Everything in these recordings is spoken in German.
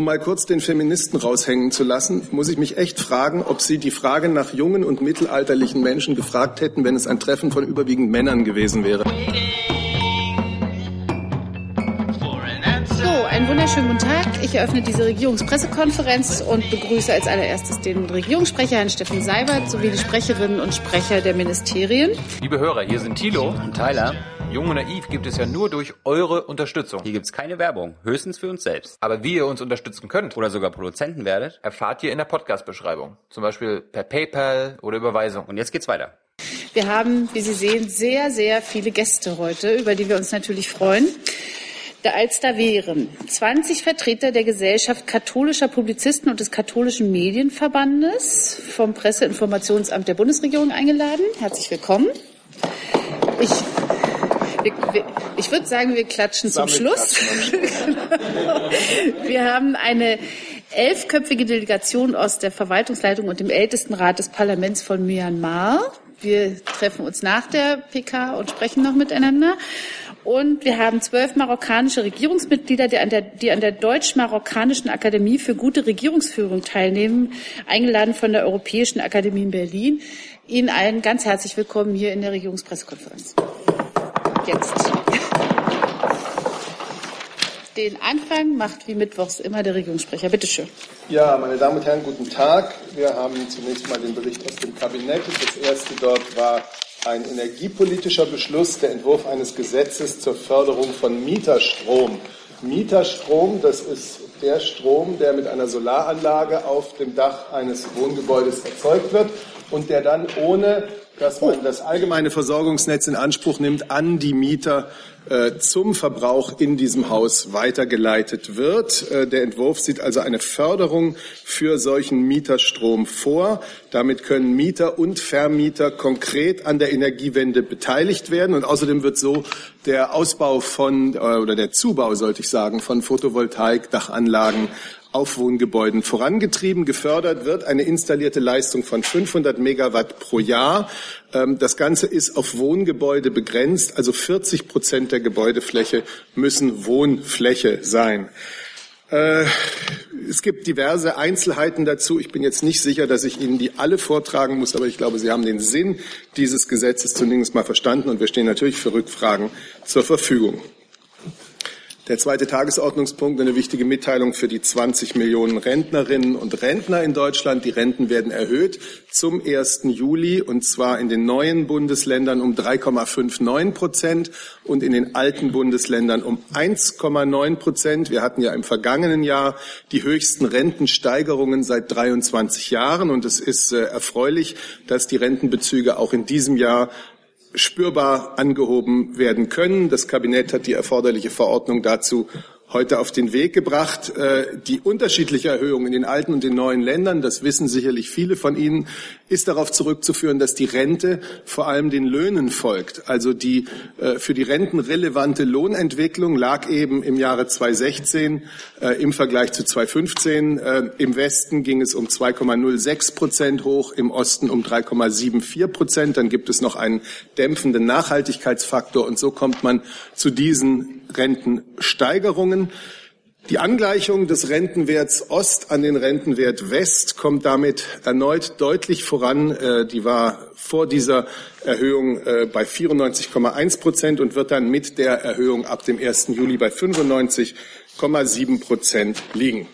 Um mal kurz den Feministen raushängen zu lassen, muss ich mich echt fragen, ob Sie die Frage nach jungen und mittelalterlichen Menschen gefragt hätten, wenn es ein Treffen von überwiegend Männern gewesen wäre. So, einen wunderschönen guten Tag. Ich eröffne diese Regierungspressekonferenz und begrüße als allererstes den Regierungssprecher Herrn Steffen Seibert sowie die Sprecherinnen und Sprecher der Ministerien. Liebe Hörer, hier sind Thilo und Tyler. Jung und Naiv gibt es ja nur durch eure Unterstützung. Hier gibt's keine Werbung, höchstens für uns selbst. Aber wie ihr uns unterstützen könnt Oder sogar Produzenten werdet. erfahrt ihr in der Podcast-Beschreibung. Zum Beispiel per PayPal oder Überweisung. Und jetzt geht's weiter. Wir haben, wie Sie sehen, sehr, sehr viele Gäste heute, über die wir uns natürlich freuen. Da als da wären 20 Vertreter der Gesellschaft katholischer Publizisten und des katholischen Medienverbandes vom Presseinformationsamt der Bundesregierung eingeladen. Herzlich willkommen. Ich, ich würde sagen, wir klatschen zum Schluss. wir haben eine elfköpfige Delegation aus der Verwaltungsleitung und dem Ältestenrat des Parlaments von Myanmar. Wir treffen uns nach der PK und sprechen noch miteinander. Und wir haben zwölf marokkanische Regierungsmitglieder, die an der, die an der Deutsch-Marokkanischen Akademie für gute Regierungsführung teilnehmen, eingeladen von der Europäischen Akademie in Berlin. Ihnen allen ganz herzlich willkommen hier in der Regierungspressekonferenz. Jetzt. Den Anfang macht wie mittwochs immer der Regierungssprecher. Bitte schön. Ja, meine Damen und Herren, guten Tag. Wir haben zunächst mal den Bericht aus dem Kabinett. Das erste dort war ein energiepolitischer Beschluss, der Entwurf eines Gesetzes zur Förderung von Mieterstrom. Mieterstrom, das ist der Strom, der mit einer Solaranlage auf dem Dach eines Wohngebäudes erzeugt wird und der dann ohne dass man das allgemeine Versorgungsnetz in Anspruch nimmt, an die Mieter äh, zum Verbrauch in diesem Haus weitergeleitet wird. Äh, der Entwurf sieht also eine Förderung für solchen Mieterstrom vor. Damit können Mieter und Vermieter konkret an der Energiewende beteiligt werden. Und außerdem wird so der Ausbau von, äh, oder der Zubau, sollte ich sagen, von Photovoltaikdachanlagen auf Wohngebäuden vorangetrieben. Gefördert wird eine installierte Leistung von 500 Megawatt pro Jahr. Ähm, Das Ganze ist auf Wohngebäude begrenzt, also 40 Prozent der Gebäudefläche müssen Wohnfläche sein. Äh, Es gibt diverse Einzelheiten dazu. Ich bin jetzt nicht sicher, dass ich Ihnen die alle vortragen muss, aber ich glaube, Sie haben den Sinn dieses Gesetzes zunächst mal verstanden und wir stehen natürlich für Rückfragen zur Verfügung. Der zweite Tagesordnungspunkt, eine wichtige Mitteilung für die 20 Millionen Rentnerinnen und Rentner in Deutschland. Die Renten werden erhöht zum 1. Juli und zwar in den neuen Bundesländern um 3,59 Prozent und in den alten Bundesländern um 1,9 Prozent. Wir hatten ja im vergangenen Jahr die höchsten Rentensteigerungen seit 23 Jahren und es ist äh, erfreulich, dass die Rentenbezüge auch in diesem Jahr spürbar angehoben werden können. Das Kabinett hat die erforderliche Verordnung dazu heute auf den Weg gebracht. Äh, Die unterschiedliche Erhöhung in den alten und den neuen Ländern, das wissen sicherlich viele von Ihnen, ist darauf zurückzuführen, dass die Rente vor allem den Löhnen folgt. Also die äh, für die Renten relevante Lohnentwicklung lag eben im Jahre 2016 äh, im Vergleich zu 2015. Äh, Im Westen ging es um 2,06 Prozent hoch, im Osten um 3,74 Prozent. Dann gibt es noch einen dämpfenden Nachhaltigkeitsfaktor und so kommt man zu diesen Rentensteigerungen. Die Angleichung des Rentenwerts Ost an den Rentenwert West kommt damit erneut deutlich voran. Äh, Die war vor dieser Erhöhung äh, bei 94,1 Prozent und wird dann mit der Erhöhung ab dem 1. Juli bei 95,7 Prozent liegen.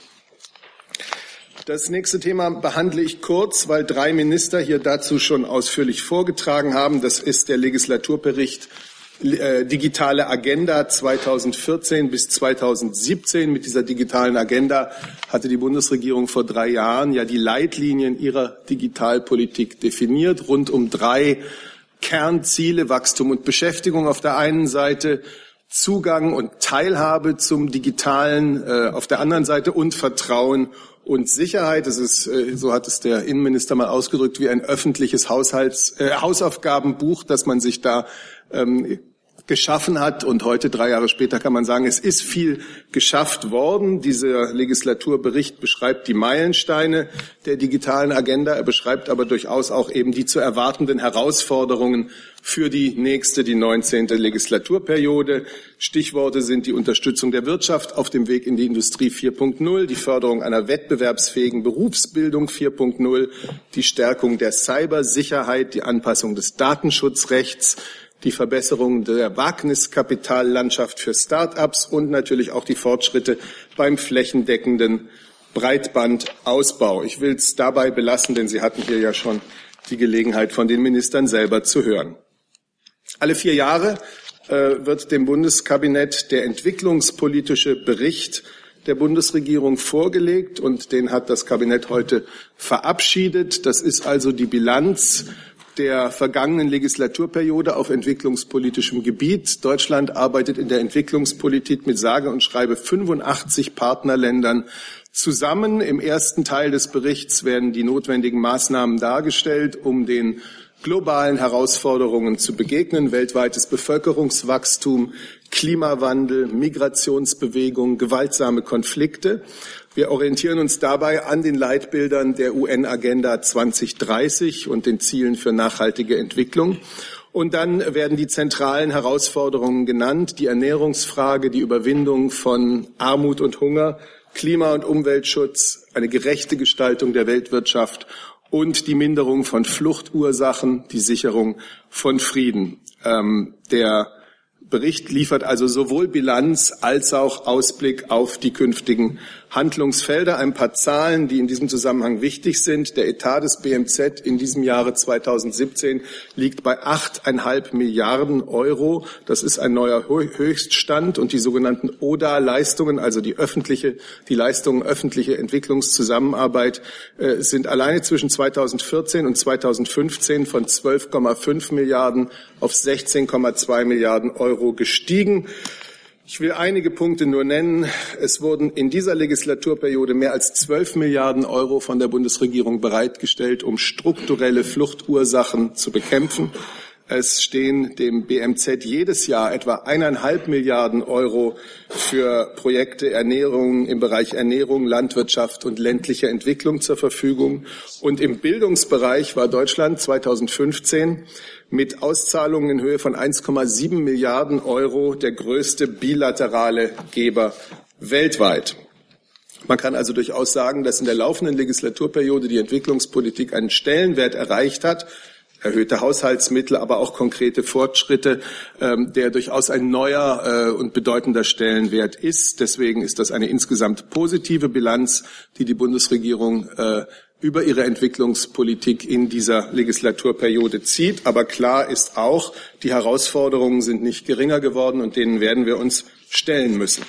Das nächste Thema behandle ich kurz, weil drei Minister hier dazu schon ausführlich vorgetragen haben. Das ist der Legislaturbericht Digitale Agenda 2014 bis 2017. Mit dieser digitalen Agenda hatte die Bundesregierung vor drei Jahren ja die Leitlinien ihrer Digitalpolitik definiert, rund um drei Kernziele Wachstum und Beschäftigung auf der einen Seite, Zugang und Teilhabe zum Digitalen äh, auf der anderen Seite und Vertrauen und Sicherheit. Es ist, äh, so hat es der Innenminister mal ausgedrückt, wie ein öffentliches Haushalts, äh, Hausaufgabenbuch, dass man sich da ähm, geschaffen hat. Und heute, drei Jahre später, kann man sagen, es ist viel geschafft worden. Dieser Legislaturbericht beschreibt die Meilensteine der digitalen Agenda. Er beschreibt aber durchaus auch eben die zu erwartenden Herausforderungen für die nächste, die 19. Legislaturperiode. Stichworte sind die Unterstützung der Wirtschaft auf dem Weg in die Industrie 4.0, die Förderung einer wettbewerbsfähigen Berufsbildung 4.0, die Stärkung der Cybersicherheit, die Anpassung des Datenschutzrechts, die Verbesserung der Wagniskapitallandschaft für Start-ups und natürlich auch die Fortschritte beim flächendeckenden Breitbandausbau. Ich will es dabei belassen, denn Sie hatten hier ja schon die Gelegenheit, von den Ministern selber zu hören. Alle vier Jahre äh, wird dem Bundeskabinett der entwicklungspolitische Bericht der Bundesregierung vorgelegt und den hat das Kabinett heute verabschiedet. Das ist also die Bilanz der vergangenen Legislaturperiode auf entwicklungspolitischem Gebiet. Deutschland arbeitet in der Entwicklungspolitik mit sage und schreibe 85 Partnerländern zusammen. Im ersten Teil des Berichts werden die notwendigen Maßnahmen dargestellt, um den globalen Herausforderungen zu begegnen. Weltweites Bevölkerungswachstum, Klimawandel, Migrationsbewegung, gewaltsame Konflikte. Wir orientieren uns dabei an den Leitbildern der UN-Agenda 2030 und den Zielen für nachhaltige Entwicklung. Und dann werden die zentralen Herausforderungen genannt, die Ernährungsfrage, die Überwindung von Armut und Hunger, Klima- und Umweltschutz, eine gerechte Gestaltung der Weltwirtschaft und die Minderung von Fluchtursachen, die Sicherung von Frieden. Ähm, der Bericht liefert also sowohl Bilanz als auch Ausblick auf die künftigen Handlungsfelder. Ein paar Zahlen, die in diesem Zusammenhang wichtig sind. Der Etat des BMZ in diesem Jahre 2017 liegt bei 8,5 Milliarden Euro. Das ist ein neuer Höchststand und die sogenannten ODA-Leistungen, also die öffentliche, die Leistungen öffentliche Entwicklungszusammenarbeit, äh, sind alleine zwischen 2014 und 2015 von 12,5 Milliarden auf 16,2 Milliarden Euro gestiegen. Ich will einige Punkte nur nennen. Es wurden in dieser Legislaturperiode mehr als 12 Milliarden Euro von der Bundesregierung bereitgestellt, um strukturelle Fluchtursachen zu bekämpfen. Es stehen dem BMZ jedes Jahr etwa eineinhalb Milliarden Euro für Projekte Ernährung im Bereich Ernährung, Landwirtschaft und ländliche Entwicklung zur Verfügung. Und im Bildungsbereich war Deutschland 2015 mit Auszahlungen in Höhe von 1,7 Milliarden Euro der größte bilaterale Geber weltweit. Man kann also durchaus sagen, dass in der laufenden Legislaturperiode die Entwicklungspolitik einen Stellenwert erreicht hat, erhöhte Haushaltsmittel, aber auch konkrete Fortschritte, ähm, der durchaus ein neuer äh, und bedeutender Stellenwert ist. Deswegen ist das eine insgesamt positive Bilanz, die die Bundesregierung äh, über ihre Entwicklungspolitik in dieser Legislaturperiode zieht. Aber klar ist auch, die Herausforderungen sind nicht geringer geworden und denen werden wir uns stellen müssen.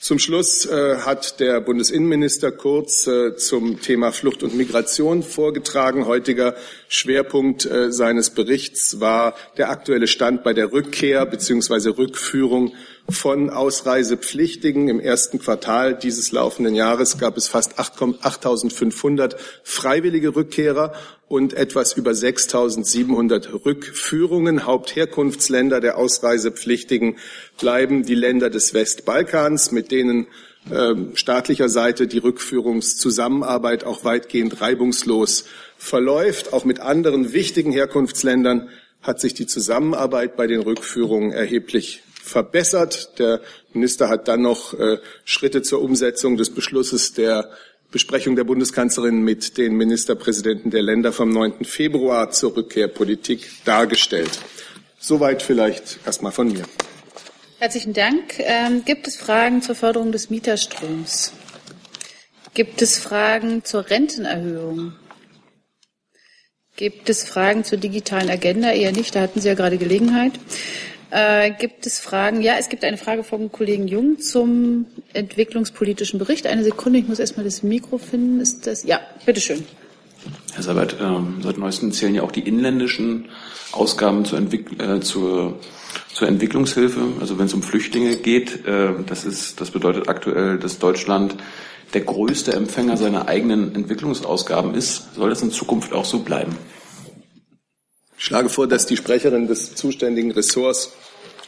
Zum Schluss äh, hat der Bundesinnenminister Kurz äh, zum Thema Flucht und Migration vorgetragen. Heutiger Schwerpunkt äh, seines Berichts war der aktuelle Stand bei der Rückkehr bzw. Rückführung von Ausreisepflichtigen. Im ersten Quartal dieses laufenden Jahres gab es fast 8.500 freiwillige Rückkehrer und etwas über 6.700 Rückführungen. Hauptherkunftsländer der Ausreisepflichtigen bleiben die Länder des Westbalkans, mit denen äh, staatlicher Seite die Rückführungszusammenarbeit auch weitgehend reibungslos verläuft. Auch mit anderen wichtigen Herkunftsländern hat sich die Zusammenarbeit bei den Rückführungen erheblich verbessert. Der Minister hat dann noch äh, Schritte zur Umsetzung des Beschlusses der Besprechung der Bundeskanzlerin mit den Ministerpräsidenten der Länder vom 9. Februar zur Rückkehrpolitik dargestellt. Soweit vielleicht erstmal von mir. Herzlichen Dank. Ähm, gibt es Fragen zur Förderung des Mieterstroms? Gibt es Fragen zur Rentenerhöhung? Gibt es Fragen zur digitalen Agenda? Eher nicht, da hatten Sie ja gerade Gelegenheit. Äh, gibt es Fragen? Ja, es gibt eine Frage vom Kollegen Jung zum entwicklungspolitischen Bericht. Eine Sekunde, ich muss erstmal das Mikro finden. Ist das? Ja, bitteschön. Herr Sabat, ähm, seit neuestem zählen ja auch die inländischen Ausgaben zur, Entwick äh, zur, zur Entwicklungshilfe. Also wenn es um Flüchtlinge geht, äh, das ist, das bedeutet aktuell, dass Deutschland der größte Empfänger seiner eigenen Entwicklungsausgaben ist. Soll das in Zukunft auch so bleiben? Ich schlage vor, dass die Sprecherin des zuständigen Ressorts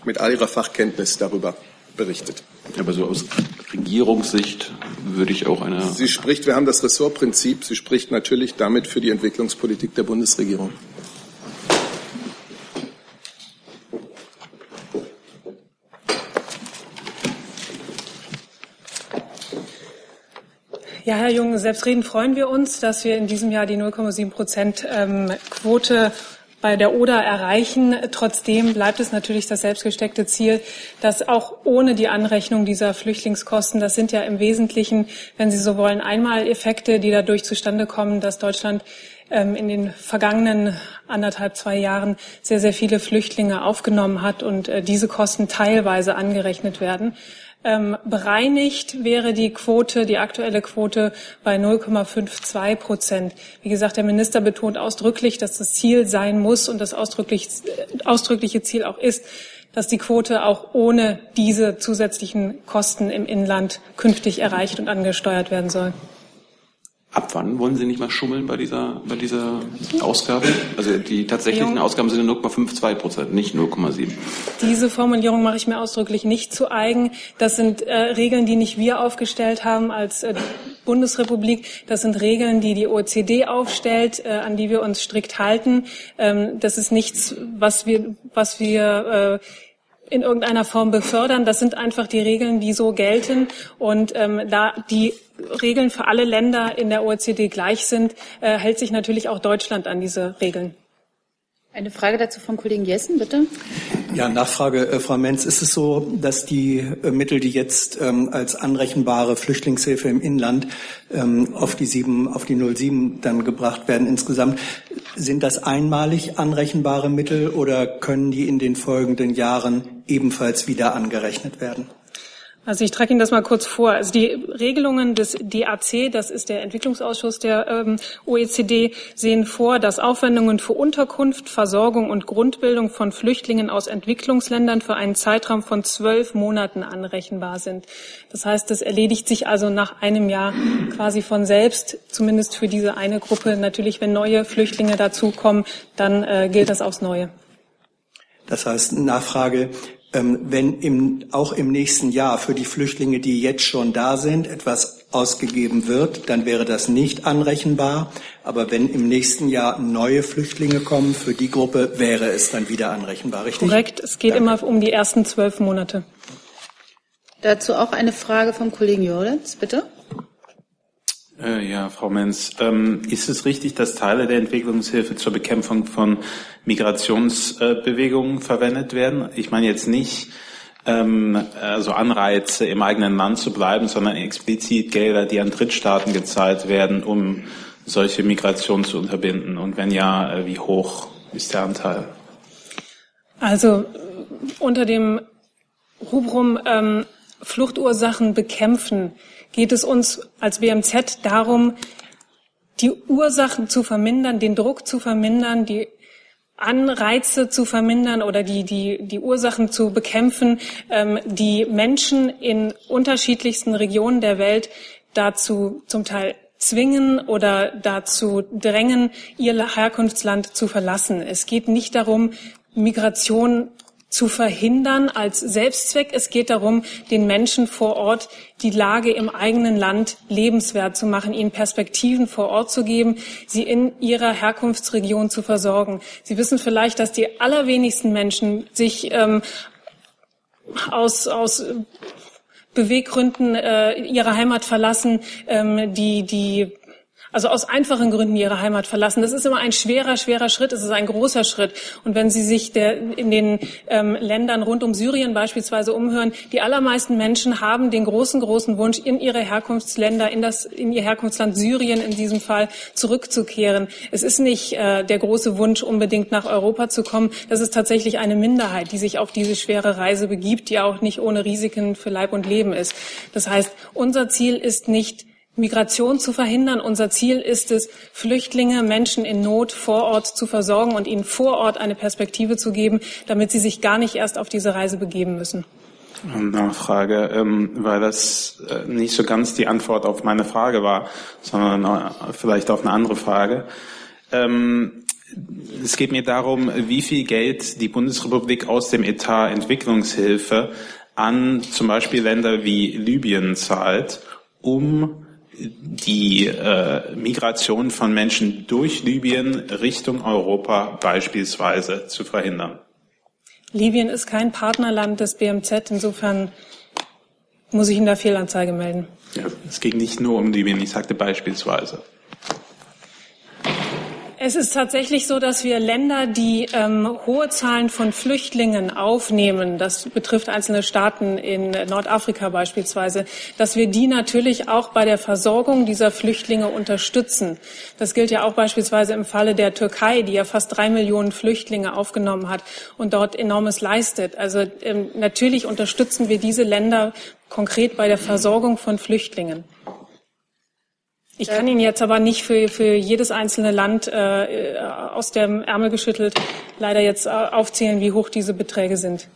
mit all ihrer Fachkenntnis darüber berichtet. Aber so aus Regierungssicht würde ich auch eine. Sie spricht, wir haben das Ressortprinzip, sie spricht natürlich damit für die Entwicklungspolitik der Bundesregierung. Ja, Herr Jung, selbstredend freuen wir uns, dass wir in diesem Jahr die 0,7 Prozent ähm, Quote bei der Oder erreichen. Trotzdem bleibt es natürlich das selbstgesteckte Ziel, dass auch ohne die Anrechnung dieser Flüchtlingskosten, das sind ja im Wesentlichen, wenn Sie so wollen, Einmaleffekte, die dadurch zustande kommen, dass Deutschland ähm, in den vergangenen anderthalb, zwei Jahren sehr, sehr viele Flüchtlinge aufgenommen hat und äh, diese Kosten teilweise angerechnet werden. Ähm, bereinigt wäre die Quote, die aktuelle Quote bei 0,52 Prozent. Wie gesagt, der Minister betont ausdrücklich, dass das Ziel sein muss und das ausdrücklich, äh, ausdrückliche Ziel auch ist, dass die Quote auch ohne diese zusätzlichen Kosten im Inland künftig erreicht und angesteuert werden soll. Ab wann wollen Sie nicht mal schummeln bei dieser, bei dieser Ausgabe? Also die tatsächlichen Ausgaben sind 0,52 Prozent, nicht 0,7. Diese Formulierung mache ich mir ausdrücklich nicht zu eigen. Das sind äh, Regeln, die nicht wir aufgestellt haben als äh, Bundesrepublik. Das sind Regeln, die die OECD aufstellt, äh, an die wir uns strikt halten. Ähm, das ist nichts, was wir, was wir äh, in irgendeiner Form befördern. Das sind einfach die Regeln, die so gelten. Und ähm, da die Regeln für alle Länder in der OECD gleich sind, äh, hält sich natürlich auch Deutschland an diese Regeln. Eine Frage dazu vom Kollegen Jessen, bitte. Ja, Nachfrage, äh, Frau Menz. Ist es so, dass die äh, Mittel, die jetzt ähm, als anrechenbare Flüchtlingshilfe im Inland ähm, auf die sieben, auf die 07 dann gebracht werden insgesamt, sind das einmalig anrechenbare Mittel oder können die in den folgenden Jahren ebenfalls wieder angerechnet werden? Also ich trage Ihnen das mal kurz vor. Also die Regelungen des DAC, das ist der Entwicklungsausschuss der ähm, OECD, sehen vor, dass Aufwendungen für Unterkunft, Versorgung und Grundbildung von Flüchtlingen aus Entwicklungsländern für einen Zeitraum von zwölf Monaten anrechenbar sind. Das heißt, das erledigt sich also nach einem Jahr quasi von selbst, zumindest für diese eine Gruppe. Natürlich, wenn neue Flüchtlinge dazukommen, dann äh, gilt das aufs Neue. Das heißt, Nachfrage, wenn im, auch im nächsten Jahr für die Flüchtlinge, die jetzt schon da sind, etwas ausgegeben wird, dann wäre das nicht anrechenbar. Aber wenn im nächsten Jahr neue Flüchtlinge kommen, für die Gruppe wäre es dann wieder anrechenbar, richtig? Korrekt. Es geht Danke. immer um die ersten zwölf Monate. Dazu auch eine Frage vom Kollegen Jordans, bitte. Äh, ja, Frau Menz, ähm, ist es richtig, dass Teile der Entwicklungshilfe zur Bekämpfung von Migrationsbewegungen verwendet werden? Ich meine jetzt nicht ähm, also Anreize im eigenen Land zu bleiben, sondern explizit Gelder, die an Drittstaaten gezahlt werden, um solche Migration zu unterbinden. Und wenn ja, äh, wie hoch ist der Anteil? Also unter dem Rubrum ähm, Fluchtursachen bekämpfen geht es uns als BMZ darum, die Ursachen zu vermindern, den Druck zu vermindern, die Anreize zu vermindern oder die, die, die Ursachen zu bekämpfen, ähm, die Menschen in unterschiedlichsten Regionen der Welt dazu zum Teil zwingen oder dazu drängen, ihr Herkunftsland zu verlassen. Es geht nicht darum, Migration zu verhindern als Selbstzweck. Es geht darum, den Menschen vor Ort die Lage im eigenen Land lebenswert zu machen, ihnen Perspektiven vor Ort zu geben, sie in ihrer Herkunftsregion zu versorgen. Sie wissen vielleicht, dass die allerwenigsten Menschen sich ähm, aus, aus Beweggründen äh, ihre Heimat verlassen, ähm, die, die also aus einfachen Gründen ihre Heimat verlassen. Das ist immer ein schwerer, schwerer Schritt. Es ist ein großer Schritt. Und wenn Sie sich der, in den ähm, Ländern rund um Syrien beispielsweise umhören, die allermeisten Menschen haben den großen, großen Wunsch, in ihre Herkunftsländer, in, das, in ihr Herkunftsland Syrien in diesem Fall zurückzukehren. Es ist nicht äh, der große Wunsch, unbedingt nach Europa zu kommen. Das ist tatsächlich eine Minderheit, die sich auf diese schwere Reise begibt, die auch nicht ohne Risiken für Leib und Leben ist. Das heißt, unser Ziel ist nicht, Migration zu verhindern. Unser Ziel ist es, Flüchtlinge, Menschen in Not vor Ort zu versorgen und ihnen vor Ort eine Perspektive zu geben, damit sie sich gar nicht erst auf diese Reise begeben müssen. Nachfrage, ähm, weil das äh, nicht so ganz die Antwort auf meine Frage war, sondern äh, vielleicht auf eine andere Frage. Ähm, es geht mir darum, wie viel Geld die Bundesrepublik aus dem Etat Entwicklungshilfe an zum Beispiel Länder wie Libyen zahlt, um die äh, Migration von Menschen durch Libyen Richtung Europa beispielsweise zu verhindern. Libyen ist kein Partnerland des BMZ, insofern muss ich Ihnen da Fehlanzeige melden. Ja, es ging nicht nur um Libyen, ich sagte beispielsweise. Es ist tatsächlich so, dass wir Länder, die ähm, hohe Zahlen von Flüchtlingen aufnehmen, das betrifft einzelne Staaten in Nordafrika beispielsweise, dass wir die natürlich auch bei der Versorgung dieser Flüchtlinge unterstützen. Das gilt ja auch beispielsweise im Falle der Türkei, die ja fast drei Millionen Flüchtlinge aufgenommen hat und dort enormes leistet. Also ähm, natürlich unterstützen wir diese Länder konkret bei der Versorgung von Flüchtlingen. Ich kann Ihnen jetzt aber nicht für, für jedes einzelne Land äh, aus dem Ärmel geschüttelt leider jetzt äh, aufzählen, wie hoch diese Beträge sind.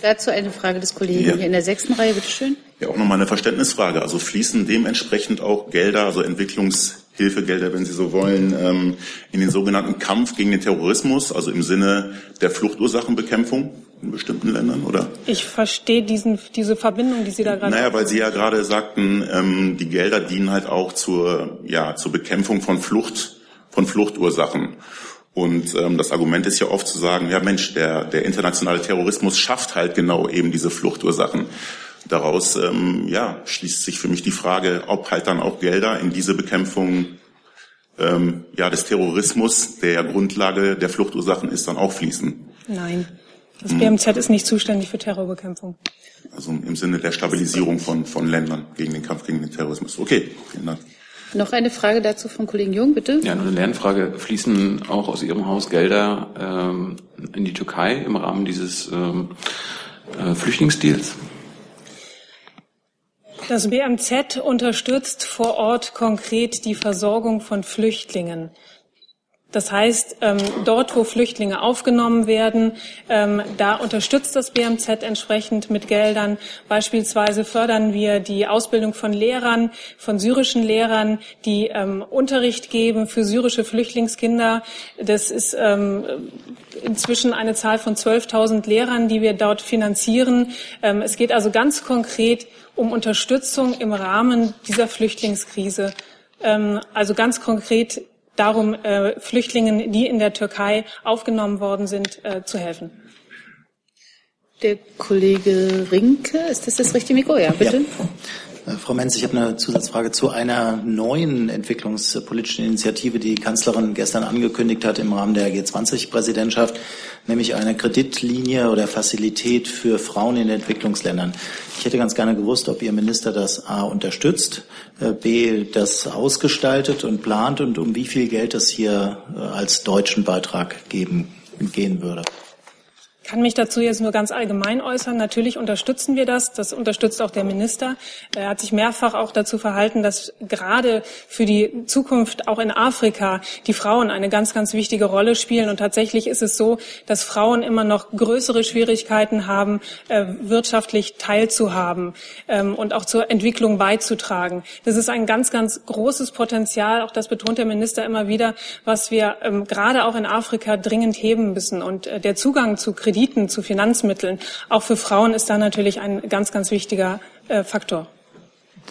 Dazu eine Frage des Kollegen ja. hier in der sechsten Reihe, bitte schön. Ja, auch nochmal eine Verständnisfrage. Also fließen dementsprechend auch Gelder, also Entwicklungshilfegelder, wenn Sie so wollen, ähm, in den sogenannten Kampf gegen den Terrorismus, also im Sinne der Fluchtursachenbekämpfung? In bestimmten Ländern, oder? Ich verstehe diesen, diese Verbindung, die Sie da gerade. Naja, weil Sie ja gerade sagten, ähm, die Gelder dienen halt auch zur, ja, zur Bekämpfung von Flucht, von Fluchtursachen. Und ähm, das Argument ist ja oft zu sagen, ja Mensch, der, der internationale Terrorismus schafft halt genau eben diese Fluchtursachen. Daraus ähm, ja, schließt sich für mich die Frage, ob halt dann auch Gelder in diese Bekämpfung ähm, ja, des Terrorismus, der ja Grundlage der Fluchtursachen ist, dann auch fließen. Nein. Das BMZ ist nicht zuständig für Terrorbekämpfung. Also im Sinne der Stabilisierung von, von Ländern gegen den Kampf gegen den Terrorismus. Okay, vielen Dank. Noch eine Frage dazu vom Kollegen Jung, bitte. Ja, nur eine Lernfrage. Fließen auch aus Ihrem Haus Gelder ähm, in die Türkei im Rahmen dieses ähm, äh, Flüchtlingsdeals? Das BMZ unterstützt vor Ort konkret die Versorgung von Flüchtlingen. Das heißt, ähm, dort, wo Flüchtlinge aufgenommen werden, ähm, da unterstützt das BMZ entsprechend mit Geldern. Beispielsweise fördern wir die Ausbildung von Lehrern, von syrischen Lehrern, die ähm, Unterricht geben für syrische Flüchtlingskinder. Das ist inzwischen eine Zahl von 12.000 Lehrern, die wir dort finanzieren. es geht also ganz konkret um Unterstützung im Rahmen dieser Flüchtlingskrise. also ganz konkret darum, äh, Flüchtlingen, die in der Türkei aufgenommen worden sind, äh, zu helfen. Der Kollege Rinke, ist das das richtige Mikro? Ja, bitte. Ja. Äh, Frau Menz, ich habe eine Zusatzfrage zu einer neuen entwicklungspolitischen Initiative, die die Kanzlerin gestern angekündigt hat im Rahmen der G20-Präsidentschaft, nämlich eine Kreditlinie oder Fazilität für Frauen in Entwicklungsländern. Ich hätte ganz gerne gewusst, ob Ihr Minister das A unterstützt, äh, B das ausgestaltet und plant und um wie viel Geld es hier äh, als deutschen Beitrag geben, gehen würde kann mich dazu jetzt nur ganz allgemein äußern. Natürlich unterstützen wir das. Das unterstützt auch der Minister. Er hat sich mehrfach auch dazu verhalten, dass gerade für die Zukunft auch in Afrika die Frauen eine ganz, ganz wichtige Rolle spielen. Und tatsächlich ist es so, dass Frauen immer noch größere Schwierigkeiten haben, äh, wirtschaftlich teilzuhaben ähm, und auch zur Entwicklung beizutragen. Das ist ein ganz, ganz großes Potenzial. Auch das betont der Minister immer wieder, was wir ähm, gerade auch in Afrika dringend heben müssen. Und äh, der Zugang zu Krediten Krediten, zu Finanzmitteln. Auch für Frauen ist da natürlich ein ganz, ganz wichtiger äh, Faktor.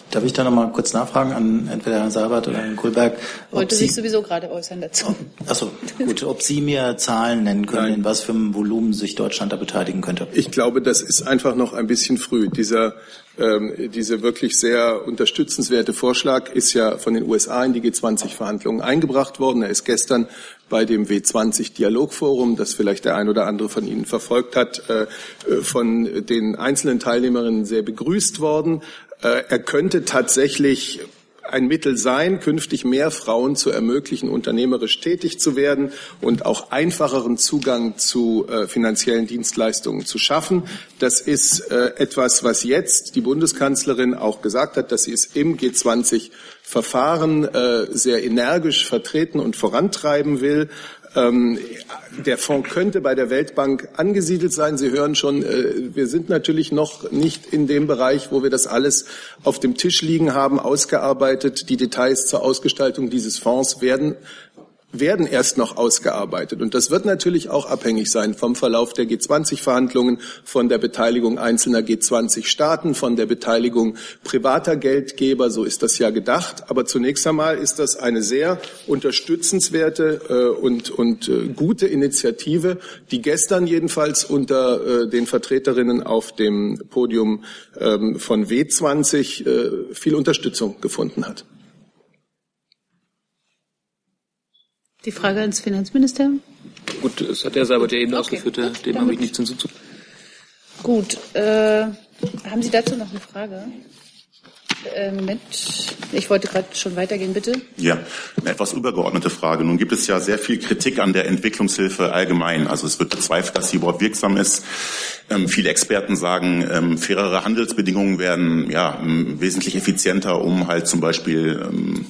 Darf ich da noch mal kurz nachfragen an entweder Herrn Seibert oder Herrn Kohlberg? Wollte Sie, sich sowieso gerade äußern dazu. Achso, gut. Ob Sie mir Zahlen nennen können, Nein. in was für einem Volumen sich Deutschland da beteiligen könnte? Ich glaube, das ist einfach noch ein bisschen früh. Dieser, ähm, diese wirklich sehr unterstützenswerte Vorschlag ist ja von den USA in die G20-Verhandlungen eingebracht worden. Er ist gestern bei dem W20-Dialogforum, das vielleicht der ein oder andere von Ihnen verfolgt hat, äh, von den einzelnen Teilnehmerinnen sehr begrüßt worden. Äh, er könnte tatsächlich ein Mittel sein, künftig mehr Frauen zu ermöglichen, unternehmerisch tätig zu werden und auch einfacheren Zugang zu äh, finanziellen Dienstleistungen zu schaffen. Das ist äh, etwas, was jetzt die Bundeskanzlerin auch gesagt hat, dass sie es im G20 Verfahren äh, sehr energisch vertreten und vorantreiben will. Ähm, der Fonds könnte bei der Weltbank angesiedelt sein. Sie hören schon, äh, wir sind natürlich noch nicht in dem Bereich, wo wir das alles auf dem Tisch liegen haben, ausgearbeitet. Die Details zur Ausgestaltung dieses Fonds werden werden erst noch ausgearbeitet. Und das wird natürlich auch abhängig sein vom Verlauf der G20-Verhandlungen, von der Beteiligung einzelner G20-Staaten, von der Beteiligung privater Geldgeber. So ist das ja gedacht. Aber zunächst einmal ist das eine sehr unterstützenswerte äh, und, und äh, gute Initiative, die gestern jedenfalls unter äh, den Vertreterinnen auf dem Podium ähm, von W20 äh, viel Unterstützung gefunden hat. Die Frage ans Finanzministerium? Gut, das hat Herr Seibert ja eben okay. ausgeführt, dem habe ich nichts hinzuzufügen. Gut, äh, haben Sie dazu noch eine Frage? Äh, Moment, ich wollte gerade schon weitergehen, bitte. Ja, eine etwas übergeordnete Frage. Nun gibt es ja sehr viel Kritik an der Entwicklungshilfe allgemein. Also es wird bezweifelt, dass sie überhaupt wirksam ist. Ähm, viele Experten sagen, ähm, fairere Handelsbedingungen werden ja wesentlich effizienter, um halt zum Beispiel ähm,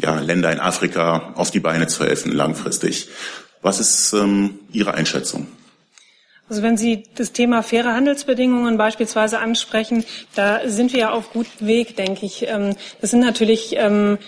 ja, Länder in Afrika auf die Beine zu helfen langfristig. Was ist ähm, Ihre Einschätzung? Also wenn Sie das Thema faire Handelsbedingungen beispielsweise ansprechen, da sind wir ja auf gutem Weg, denke ich. Ähm, das sind natürlich ähm,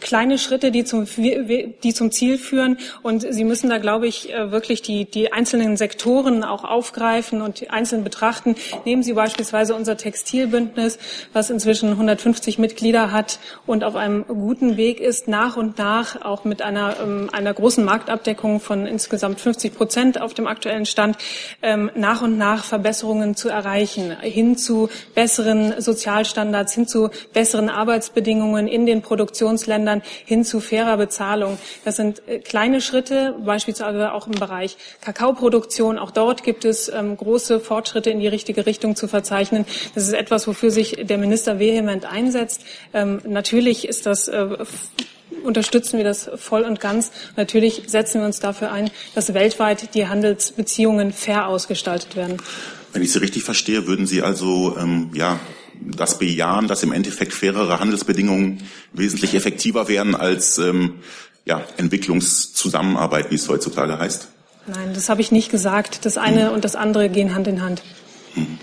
kleine Schritte, die zum, die zum Ziel führen. Und Sie müssen da, glaube ich, äh, wirklich die, die einzelnen Sektoren auch aufgreifen und einzeln betrachten. Nehmen Sie beispielsweise unser Textilbündnis, was inzwischen 150 Mitglieder hat und auf einem guten Weg ist, nach und nach auch mit einer, ähm, einer großen Marktabdeckung von insgesamt 50 Prozent auf dem aktuellen Stand ähm, nach und nach Verbesserungen zu erreichen, hin zu besseren Sozialstandards, hin zu besseren Arbeitsbedingungen in den Produktions Entwicklungsländern hin zu fairer Bezahlung. Das sind äh, kleine Schritte, beispielsweise auch im Bereich Kakaoproduktion. Auch dort gibt es ähm, große Fortschritte in die richtige Richtung zu verzeichnen. Das ist etwas, wofür sich der Minister vehement einsetzt. Ähm, natürlich ist das äh, unterstützen wir das voll und ganz. Natürlich setzen wir uns dafür ein, dass weltweit die Handelsbeziehungen fair ausgestaltet werden. Wenn ich Sie richtig verstehe, würden Sie also ähm, ja das bejahen, dass im Endeffekt fairere Handelsbedingungen wesentlich effektiver wären als ähm, ja, Entwicklungszusammenarbeit, wie es heutzutage heißt? Nein, das habe ich nicht gesagt. Das eine hm. und das andere gehen Hand in Hand. Hm.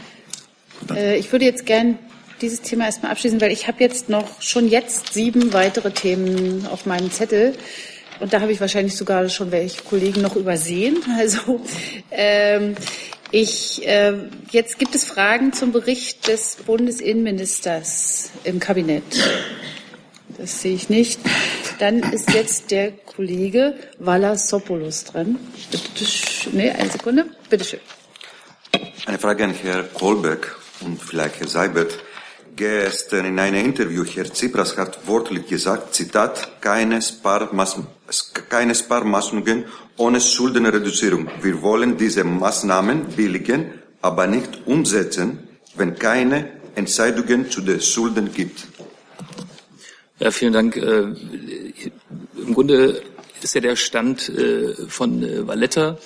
Äh, ich würde jetzt gern dieses Thema erstmal abschließen, weil ich habe jetzt noch schon jetzt sieben weitere Themen auf meinem Zettel. Und da habe ich wahrscheinlich sogar schon welche Kollegen noch übersehen. Also ähm, ich, äh, jetzt gibt es Fragen zum Bericht des Bundesinnenministers im Kabinett. Das sehe ich nicht. Dann ist jetzt der Kollege Valasopoulos dran. Nee, eine Sekunde. Bitte schön. Eine Frage an Herrn Kohlberg und vielleicht Herr Seibert. Gestern in einem Interview, Herr Tsipras hat wortlich gesagt, Zitat, keine, Sparmaß, keine Sparmaßnahmen ohne Schuldenreduzierung. Wir wollen diese Maßnahmen billigen, aber nicht umsetzen, wenn keine Entscheidungen zu den Schulden gibt. Ja, vielen Dank. Äh, Im Grunde ist ja der Stand äh, von äh, Valletta,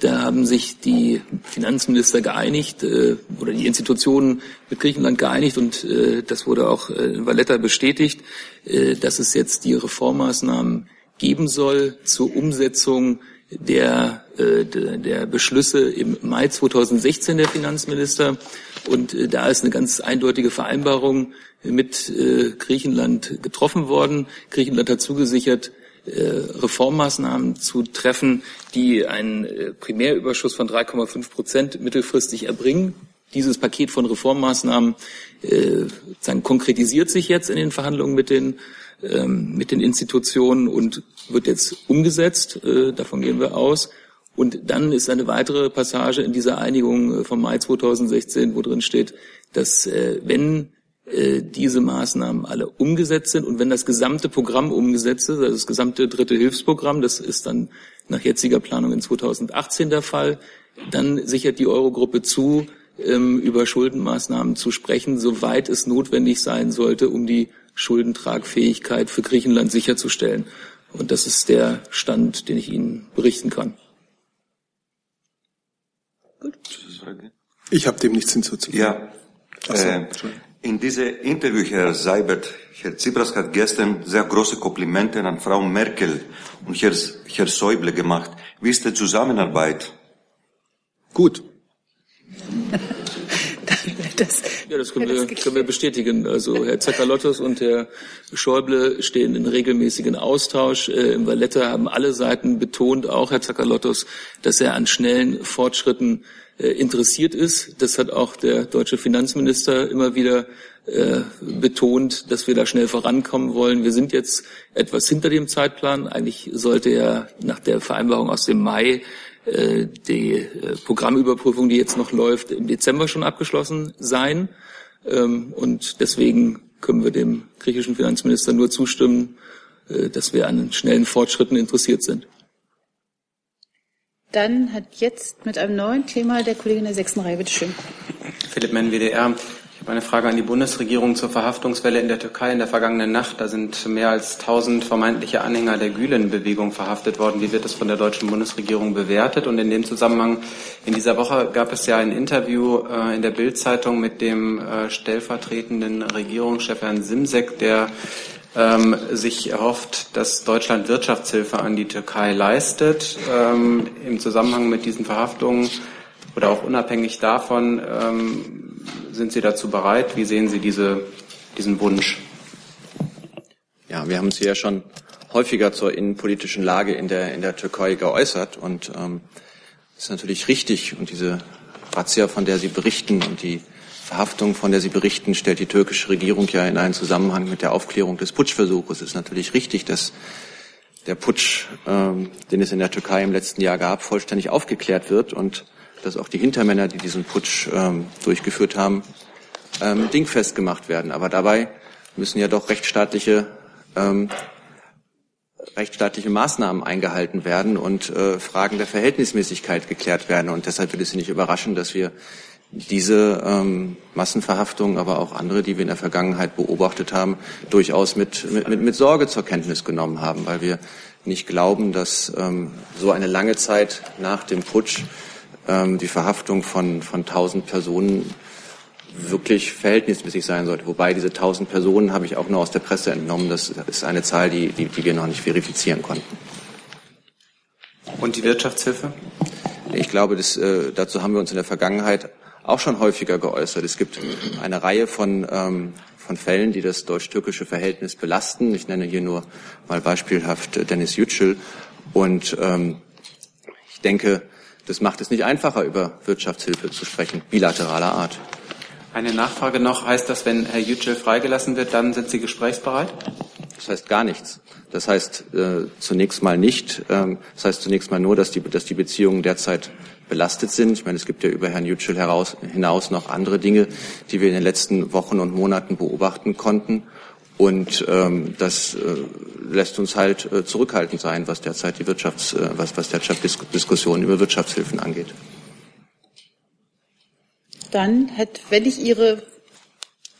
da haben sich die Finanzminister geeinigt äh, oder die Institutionen mit Griechenland geeinigt und äh, das wurde auch äh, in Valletta bestätigt, äh, dass es jetzt die Reformmaßnahmen geben soll zur Umsetzung der, äh, der Beschlüsse im Mai 2016 der Finanzminister. Und äh, da ist eine ganz eindeutige Vereinbarung mit äh, Griechenland getroffen worden. Griechenland hat zugesichert, Reformmaßnahmen zu treffen, die einen äh, Primärüberschuss von 3,5 Prozent mittelfristig erbringen. Dieses Paket von Reformmaßnahmen äh, sagen, konkretisiert sich jetzt in den Verhandlungen mit den, ähm, mit den Institutionen und wird jetzt umgesetzt. Äh, davon gehen wir aus. Und dann ist eine weitere Passage in dieser Einigung äh, vom Mai 2016, wo drin steht, dass äh, wenn äh, diese Maßnahmen alle umgesetzt sind und wenn das gesamte Programm umgesetzt ist, also das gesamte dritte Hilfsprogramm, das ist dann nach jetziger Planung in 2018 der Fall, dann sichert die Eurogruppe zu, ähm, über Schuldenmaßnahmen zu sprechen, soweit es notwendig sein sollte, um die Schuldentragfähigkeit für Griechenland sicherzustellen. Und das ist der Stand, den ich Ihnen berichten kann. Gut. Ich habe dem nichts hinzuzufügen. Ja. So, äh, in diesem Interview, Herr Seibert, Herr Tsipras hat gestern sehr große Komplimente an Frau Merkel und Herr, Herr Schäuble gemacht. Wie ist die Zusammenarbeit? Gut. Das, ja, das können, wir, können wir bestätigen. Also Herr Zakalottos und Herr Schäuble stehen in regelmäßigen Austausch. Äh, Im Valletta haben alle Seiten betont, auch Herr Zakalottos, dass er an schnellen Fortschritten äh, interessiert ist. Das hat auch der deutsche Finanzminister immer wieder äh, betont, dass wir da schnell vorankommen wollen. Wir sind jetzt etwas hinter dem Zeitplan. Eigentlich sollte ja nach der Vereinbarung aus dem Mai äh, die äh, Programmüberprüfung, die jetzt noch läuft, im Dezember schon abgeschlossen sein. Ähm, und deswegen können wir dem griechischen Finanzminister nur zustimmen, äh, dass wir an schnellen Fortschritten interessiert sind. Dann hat jetzt mit einem neuen Thema der Kollege in der sechsten Reihe, bitte schön. Philipp Menn, WDR. Habe eine Frage an die Bundesregierung zur Verhaftungswelle in der Türkei in der vergangenen Nacht. Da sind mehr als 1000 vermeintliche Anhänger der Gülen-Bewegung verhaftet worden. Wie wird das von der deutschen Bundesregierung bewertet? Und in dem Zusammenhang, in dieser Woche gab es ja ein Interview äh, in der Bild-Zeitung mit dem äh, stellvertretenden Regierungschef Herrn Simsek, der ähm, sich erhofft, dass Deutschland Wirtschaftshilfe an die Türkei leistet. Ähm, Im Zusammenhang mit diesen Verhaftungen oder auch unabhängig davon, ähm, sind Sie dazu bereit? Wie sehen Sie diese, diesen Wunsch? Ja, wir haben uns ja schon häufiger zur innenpolitischen Lage in der, in der Türkei geäußert und ähm, ist natürlich richtig und diese Razzia, von der Sie berichten und die Verhaftung, von der Sie berichten, stellt die türkische Regierung ja in einen Zusammenhang mit der Aufklärung des Putschversuches. Es ist natürlich richtig, dass der Putsch, ähm, den es in der Türkei im letzten Jahr gab, vollständig aufgeklärt wird und dass auch die Hintermänner, die diesen Putsch ähm, durchgeführt haben, ähm, dingfest gemacht werden. Aber dabei müssen ja doch rechtsstaatliche ähm, rechtsstaatliche Maßnahmen eingehalten werden und äh, Fragen der Verhältnismäßigkeit geklärt werden. Und deshalb wird es Sie nicht überraschen, dass wir diese ähm, Massenverhaftungen, aber auch andere, die wir in der Vergangenheit beobachtet haben, durchaus mit, mit, mit Sorge zur Kenntnis genommen haben, weil wir nicht glauben, dass ähm, so eine lange Zeit nach dem Putsch ähm, die Verhaftung von, von 1000 Personen wirklich verhältnismäßig sein sollte. Wobei diese 1000 Personen habe ich auch nur aus der Presse entnommen. Das ist eine Zahl, die, die, die wir noch nicht verifizieren konnten. Und die Wirtschaftshilfe? Ich glaube, das, äh, dazu haben wir uns in der Vergangenheit auch schon häufiger geäußert. Es gibt eine Reihe von, ähm, von Fällen, die das deutsch-türkische Verhältnis belasten. Ich nenne hier nur mal beispielhaft Dennis Yücel. Und ähm, ich denke, das macht es nicht einfacher, über Wirtschaftshilfe zu sprechen, bilateraler Art. Eine Nachfrage noch. Heißt das, wenn Herr Yücel freigelassen wird, dann sind Sie gesprächsbereit? Das heißt gar nichts. Das heißt äh, zunächst mal nicht. Ähm, das heißt zunächst mal nur, dass die, dass die Beziehungen derzeit belastet sind. Ich meine, es gibt ja über Herrn Yücel heraus, hinaus noch andere Dinge, die wir in den letzten Wochen und Monaten beobachten konnten. Und ähm, das äh, lässt uns halt äh, zurückhaltend sein, was derzeit die Wirtschafts-, äh, was, was derzeit Dis Diskussionen über Wirtschaftshilfen angeht. Dann hat, wenn ich Ihre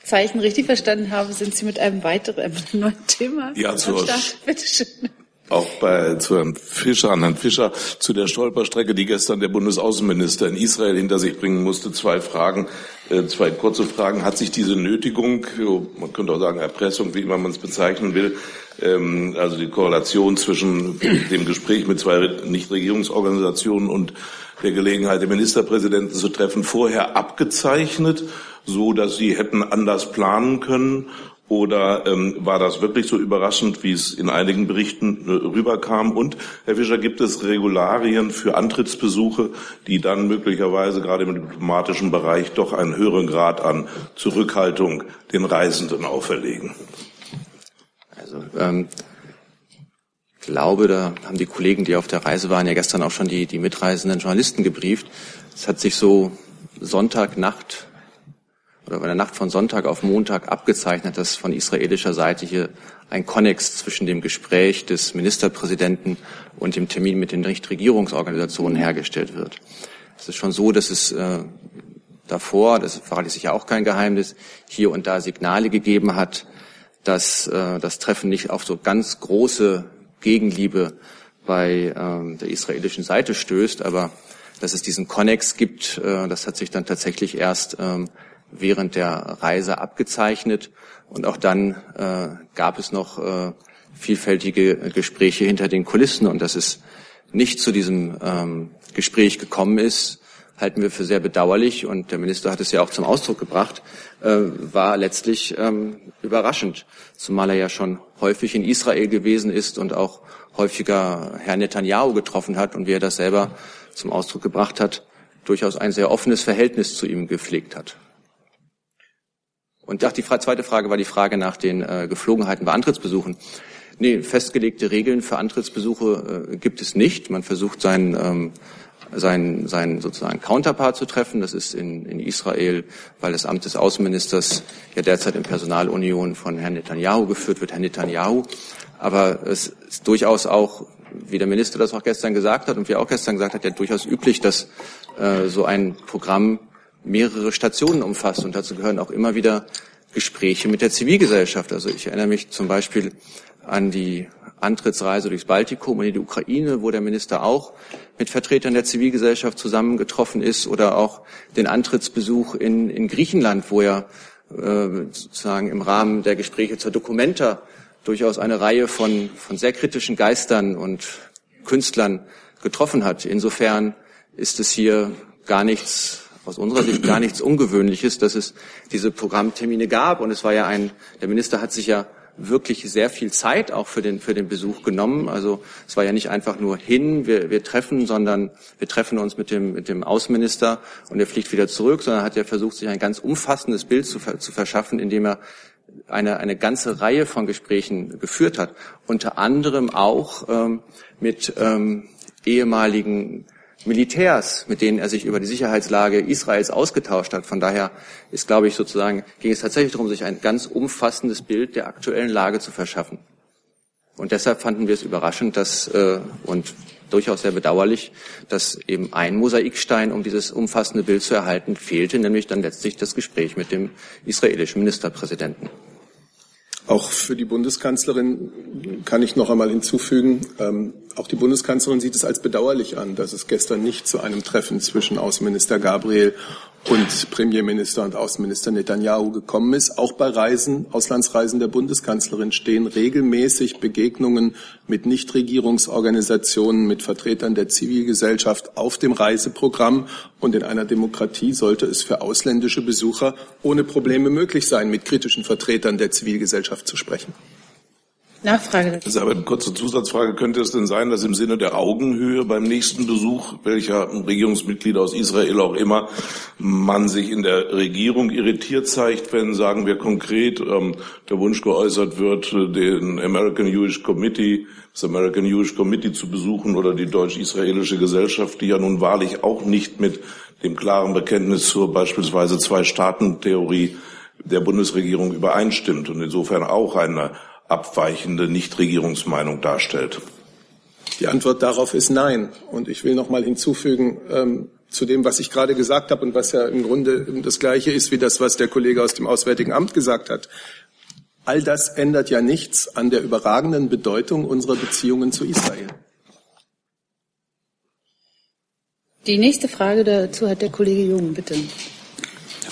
Zeichen richtig verstanden habe, sind Sie mit einem weiteren, einem neuen Thema. Ja, zur, Bitte schön auch bei zu Herrn Fischer, an Herrn Fischer, zu der Stolperstrecke, die gestern der Bundesaußenminister in Israel hinter sich bringen musste. Zwei Fragen, äh, zwei kurze Fragen. Hat sich diese Nötigung, man könnte auch sagen Erpressung, wie immer man es bezeichnen will, ähm, also die Korrelation zwischen dem Gespräch mit zwei Nichtregierungsorganisationen und der Gelegenheit, den Ministerpräsidenten zu treffen, vorher abgezeichnet, so dass sie hätten anders planen können oder ähm, war das wirklich so überraschend, wie es in einigen Berichten äh, rüberkam? Und, Herr Fischer, gibt es Regularien für Antrittsbesuche, die dann möglicherweise gerade im diplomatischen Bereich doch einen höheren Grad an Zurückhaltung den Reisenden auferlegen? Also ähm, ich glaube, da haben die Kollegen, die auf der Reise waren, ja gestern auch schon die, die mitreisenden Journalisten gebrieft. Es hat sich so Sonntagnacht oder bei der Nacht von Sonntag auf Montag abgezeichnet, dass von israelischer Seite hier ein Konnex zwischen dem Gespräch des Ministerpräsidenten und dem Termin mit den Nichtregierungsorganisationen hergestellt wird. Es ist schon so, dass es äh, davor, das verrate ich sicher auch kein Geheimnis, hier und da Signale gegeben hat, dass äh, das Treffen nicht auf so ganz große Gegenliebe bei äh, der israelischen Seite stößt, aber dass es diesen Konnex gibt, äh, das hat sich dann tatsächlich erst ähm, während der Reise abgezeichnet. Und auch dann äh, gab es noch äh, vielfältige Gespräche hinter den Kulissen. Und dass es nicht zu diesem ähm, Gespräch gekommen ist, halten wir für sehr bedauerlich und der Minister hat es ja auch zum Ausdruck gebracht, äh, war letztlich ähm, überraschend, zumal er ja schon häufig in Israel gewesen ist und auch häufiger Herrn Netanyahu getroffen hat und wie er das selber zum Ausdruck gebracht hat, durchaus ein sehr offenes Verhältnis zu ihm gepflegt hat. Und die zweite Frage war die Frage nach den äh, Geflogenheiten bei Antrittsbesuchen. Nee, festgelegte Regeln für Antrittsbesuche äh, gibt es nicht. Man versucht seinen, ähm, seinen, seinen sozusagen Counterpart zu treffen. Das ist in, in Israel, weil das Amt des Außenministers ja derzeit in Personalunion von Herrn Netanyahu geführt wird, Herr Netanyahu. Aber es ist durchaus auch, wie der Minister das auch gestern gesagt hat und wie er auch gestern gesagt hat, ja durchaus üblich, dass äh, so ein Programm mehrere Stationen umfasst. Und dazu gehören auch immer wieder Gespräche mit der Zivilgesellschaft. Also ich erinnere mich zum Beispiel an die Antrittsreise durchs Baltikum und in die Ukraine, wo der Minister auch mit Vertretern der Zivilgesellschaft zusammengetroffen ist, oder auch den Antrittsbesuch in, in Griechenland, wo er äh, sozusagen im Rahmen der Gespräche zur Documenta durchaus eine Reihe von, von sehr kritischen Geistern und Künstlern getroffen hat. Insofern ist es hier gar nichts, aus unserer Sicht gar nichts Ungewöhnliches, dass es diese Programmtermine gab. Und es war ja ein, der Minister hat sich ja wirklich sehr viel Zeit auch für den, für den Besuch genommen. Also es war ja nicht einfach nur hin, wir, wir treffen, sondern wir treffen uns mit dem, mit dem Außenminister und er fliegt wieder zurück, sondern hat er versucht, sich ein ganz umfassendes Bild zu, zu verschaffen, indem er eine, eine ganze Reihe von Gesprächen geführt hat, unter anderem auch ähm, mit ähm, ehemaligen Militärs, mit denen er sich über die Sicherheitslage Israels ausgetauscht hat. Von daher ist, glaube ich, sozusagen, ging es tatsächlich darum, sich ein ganz umfassendes Bild der aktuellen Lage zu verschaffen. Und deshalb fanden wir es überraschend, dass äh, und durchaus sehr bedauerlich, dass eben ein Mosaikstein, um dieses umfassende Bild zu erhalten, fehlte, nämlich dann letztlich das Gespräch mit dem israelischen Ministerpräsidenten. Auch für die Bundeskanzlerin kann ich noch einmal hinzufügen, ähm, auch die Bundeskanzlerin sieht es als bedauerlich an, dass es gestern nicht zu einem Treffen zwischen Außenminister Gabriel und Premierminister und Außenminister Netanyahu gekommen ist. Auch bei Reisen, Auslandsreisen der Bundeskanzlerin stehen regelmäßig Begegnungen mit Nichtregierungsorganisationen, mit Vertretern der Zivilgesellschaft auf dem Reiseprogramm. Und in einer Demokratie sollte es für ausländische Besucher ohne Probleme möglich sein, mit kritischen Vertretern der Zivilgesellschaft zu sprechen. Nachfrage. Das ist aber eine kurze Zusatzfrage. Könnte es denn sein, dass im Sinne der Augenhöhe beim nächsten Besuch, welcher Regierungsmitglieder aus Israel auch immer, man sich in der Regierung irritiert zeigt, wenn, sagen wir konkret, ähm, der Wunsch geäußert wird, den American Jewish Committee, das American Jewish Committee zu besuchen oder die deutsch-israelische Gesellschaft, die ja nun wahrlich auch nicht mit dem klaren Bekenntnis zur beispielsweise Zwei-Staaten-Theorie der Bundesregierung übereinstimmt und insofern auch eine abweichende Nichtregierungsmeinung darstellt? Die Antwort darauf ist nein. Und ich will noch mal hinzufügen ähm, zu dem, was ich gerade gesagt habe und was ja im Grunde das Gleiche ist wie das, was der Kollege aus dem Auswärtigen Amt gesagt hat. All das ändert ja nichts an der überragenden Bedeutung unserer Beziehungen zu Israel. Die nächste Frage dazu hat der Kollege Jung, bitte.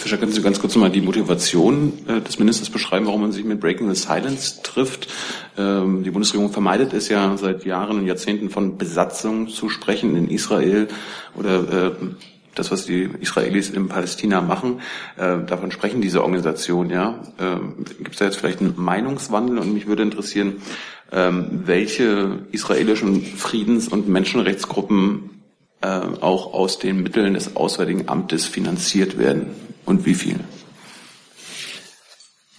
Fischer, können Sie ganz kurz mal die Motivation äh, des Ministers beschreiben, warum man sich mit Breaking the Silence trifft? Ähm, die Bundesregierung vermeidet es ja seit Jahren und Jahrzehnten von Besatzung zu sprechen in Israel oder äh, das, was die Israelis in Palästina machen, äh, davon sprechen diese Organisationen, ja. Ähm, Gibt es da jetzt vielleicht einen Meinungswandel? Und mich würde interessieren, ähm, welche israelischen Friedens- und Menschenrechtsgruppen auch aus den Mitteln des Auswärtigen Amtes finanziert werden und wie viel?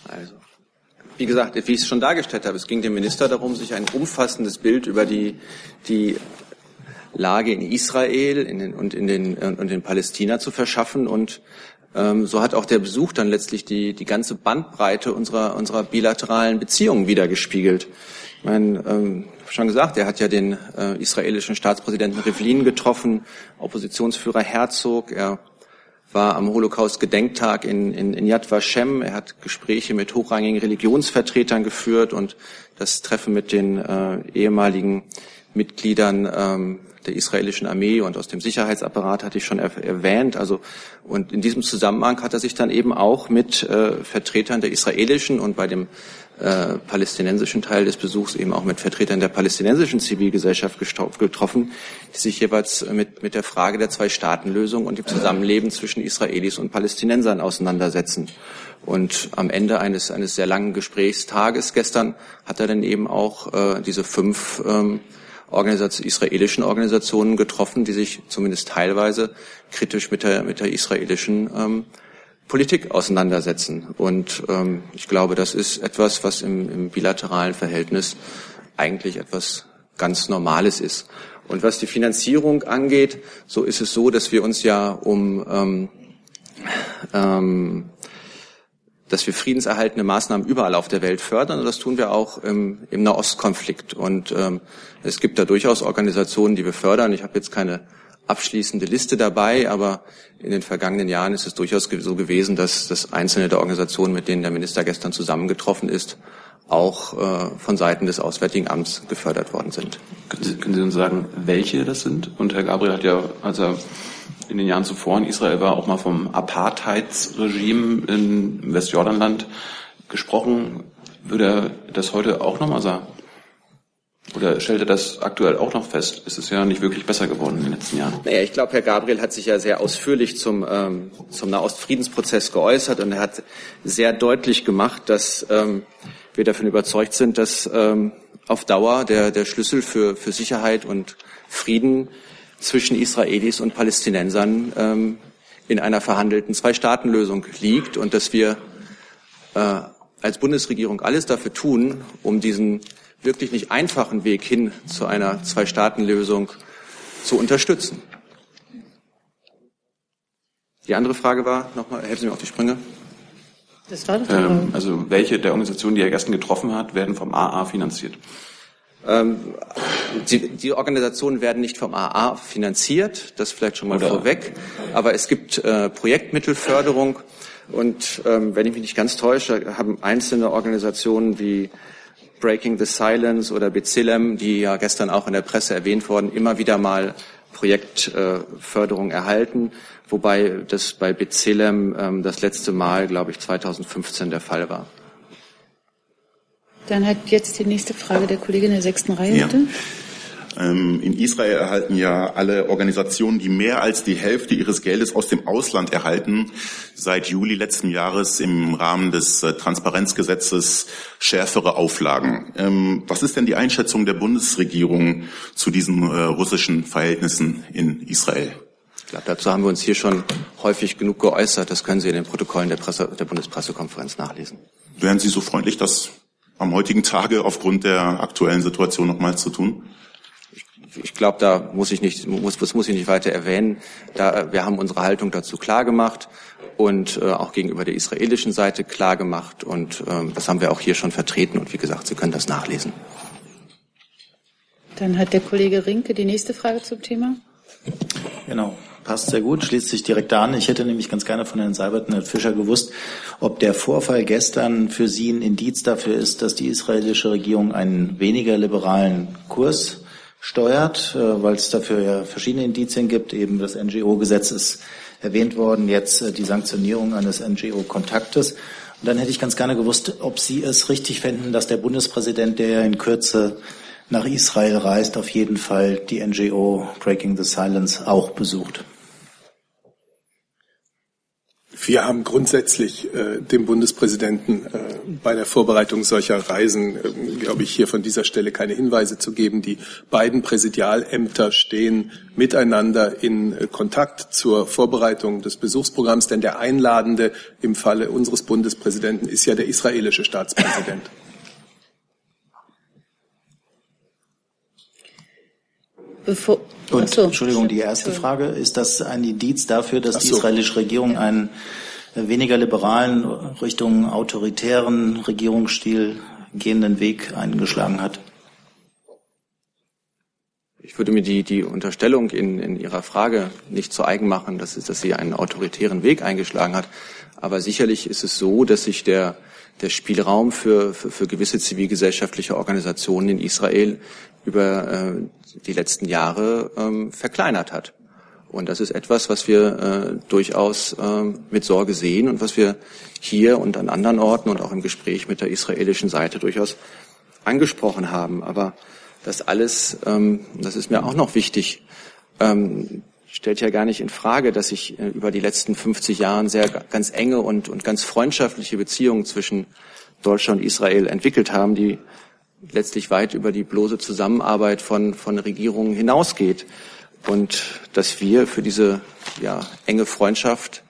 Also, wie gesagt, wie ich es schon dargestellt habe, es ging dem Minister darum, sich ein umfassendes Bild über die, die Lage in Israel in den, und in den, und in Palästina zu verschaffen und ähm, so hat auch der Besuch dann letztlich die, die ganze Bandbreite unserer, unserer bilateralen Beziehungen wiedergespiegelt. Ich meine, ähm, schon gesagt, er hat ja den äh, israelischen Staatspräsidenten Rivlin getroffen, Oppositionsführer Herzog, er war am Holocaust-Gedenktag in, in, in Yad Vashem. Er hat Gespräche mit hochrangigen Religionsvertretern geführt und das Treffen mit den äh, ehemaligen Mitgliedern ähm, der israelischen Armee und aus dem Sicherheitsapparat hatte ich schon er erwähnt. Also und in diesem Zusammenhang hat er sich dann eben auch mit äh, Vertretern der israelischen und bei dem äh, palästinensischen Teil des Besuchs eben auch mit Vertretern der palästinensischen Zivilgesellschaft getroffen, die sich jeweils mit, mit der Frage der Zwei-Staaten-Lösung und dem Zusammenleben zwischen Israelis und Palästinensern auseinandersetzen. Und am Ende eines, eines sehr langen Gesprächstages gestern hat er dann eben auch äh, diese fünf ähm, Organisation, israelischen Organisationen getroffen, die sich zumindest teilweise kritisch mit der, mit der israelischen ähm, Politik auseinandersetzen. Und ähm, ich glaube, das ist etwas, was im, im bilateralen Verhältnis eigentlich etwas ganz Normales ist. Und was die Finanzierung angeht, so ist es so, dass wir uns ja um ähm, ähm, dass wir friedenserhaltende Maßnahmen überall auf der Welt fördern und das tun wir auch im, im Nahostkonflikt. Und ähm, es gibt da durchaus Organisationen, die wir fördern. Ich habe jetzt keine abschließende Liste dabei, aber in den vergangenen Jahren ist es durchaus so gewesen, dass, dass einzelne der Organisationen, mit denen der Minister gestern zusammengetroffen ist, auch äh, von Seiten des Auswärtigen Amts gefördert worden sind. Können Sie, können Sie uns sagen, welche das sind? Und Herr Gabriel hat ja, als er in den Jahren zuvor in Israel war, auch mal vom Apartheidsregime im Westjordanland gesprochen. Würde er das heute auch nochmal sagen? Oder stellt er das aktuell auch noch fest? Es ist ja nicht wirklich besser geworden in den letzten Jahren. Naja, ich glaube, Herr Gabriel hat sich ja sehr ausführlich zum, ähm, zum Nahostfriedensprozess geäußert und er hat sehr deutlich gemacht, dass ähm, wir davon überzeugt sind, dass ähm, auf Dauer der, der Schlüssel für, für Sicherheit und Frieden zwischen Israelis und Palästinensern ähm, in einer verhandelten Zwei-Staaten-Lösung liegt und dass wir äh, als Bundesregierung alles dafür tun, um diesen wirklich nicht einfachen Weg hin zu einer Zwei-Staaten-Lösung zu unterstützen. Die andere Frage war, nochmal, helfen Sie mir auf die Sprünge. Das war doch ähm, Also welche der Organisationen, die er gestern getroffen hat, werden vom AA finanziert? Ähm, die, die, Organisationen werden nicht vom AA finanziert, das vielleicht schon mal Oder? vorweg, aber es gibt äh, Projektmittelförderung und ähm, wenn ich mich nicht ganz täusche, haben einzelne Organisationen wie Breaking the Silence oder Bezillem, die ja gestern auch in der Presse erwähnt wurden, immer wieder mal Projektförderung erhalten, wobei das bei Bezillem ähm, das letzte Mal, glaube ich, 2015 der Fall war. Dann hat jetzt die nächste Frage der Kollegin in der sechsten Reihe, ja. bitte. Ähm, in Israel erhalten ja alle Organisationen, die mehr als die Hälfte ihres Geldes aus dem Ausland erhalten, seit Juli letzten Jahres im Rahmen des äh, Transparenzgesetzes schärfere Auflagen. Ähm, was ist denn die Einschätzung der Bundesregierung zu diesen äh, russischen Verhältnissen in Israel? Ich glaube, dazu haben wir uns hier schon häufig genug geäußert. Das können Sie in den Protokollen der, Presse, der Bundespressekonferenz nachlesen. Wären Sie so freundlich, das am heutigen Tage aufgrund der aktuellen Situation nochmals zu tun? Ich glaube, da muss ich nicht, muss, das muss ich nicht weiter erwähnen. Da, wir haben unsere Haltung dazu klar gemacht und äh, auch gegenüber der israelischen Seite klar gemacht und ähm, das haben wir auch hier schon vertreten und wie gesagt, Sie können das nachlesen. Dann hat der Kollege Rinke die nächste Frage zum Thema. Genau, passt sehr gut, schließt sich direkt an. Ich hätte nämlich ganz gerne von Herrn Seibert und Herrn Fischer gewusst, ob der Vorfall gestern für Sie ein Indiz dafür ist, dass die israelische Regierung einen weniger liberalen Kurs steuert, äh, weil es dafür ja verschiedene Indizien gibt. Eben das NGO-Gesetz ist erwähnt worden, jetzt äh, die Sanktionierung eines NGO-Kontaktes. Und dann hätte ich ganz gerne gewusst, ob Sie es richtig fänden, dass der Bundespräsident, der ja in Kürze nach Israel reist, auf jeden Fall die NGO Breaking the Silence auch besucht. Wir haben grundsätzlich äh, dem Bundespräsidenten äh, bei der Vorbereitung solcher Reisen, äh, glaube ich, hier von dieser Stelle keine Hinweise zu geben. Die beiden Präsidialämter stehen miteinander in äh, Kontakt zur Vorbereitung des Besuchsprogramms, denn der Einladende im Falle unseres Bundespräsidenten ist ja der israelische Staatspräsident. Bevor, und, so. Entschuldigung, die erste Frage, ist das ein Indiz dafür, dass so. die israelische Regierung einen weniger liberalen, Richtung autoritären Regierungsstil gehenden Weg eingeschlagen hat? Ich würde mir die, die Unterstellung in, in Ihrer Frage nicht zu eigen machen, dass, dass sie einen autoritären Weg eingeschlagen hat. Aber sicherlich ist es so, dass sich der der Spielraum für, für, für gewisse zivilgesellschaftliche Organisationen in Israel über äh, die letzten Jahre ähm, verkleinert hat. Und das ist etwas, was wir äh, durchaus äh, mit Sorge sehen und was wir hier und an anderen Orten und auch im Gespräch mit der israelischen Seite durchaus angesprochen haben. Aber das alles, ähm, das ist mir auch noch wichtig, ähm, stellt ja gar nicht in Frage, dass sich äh, über die letzten 50 Jahre sehr ganz enge und, und ganz freundschaftliche Beziehungen zwischen Deutschland und Israel entwickelt haben, die letztlich weit über die bloße Zusammenarbeit von, von Regierungen hinausgeht. Und dass wir für diese ja, enge Freundschaft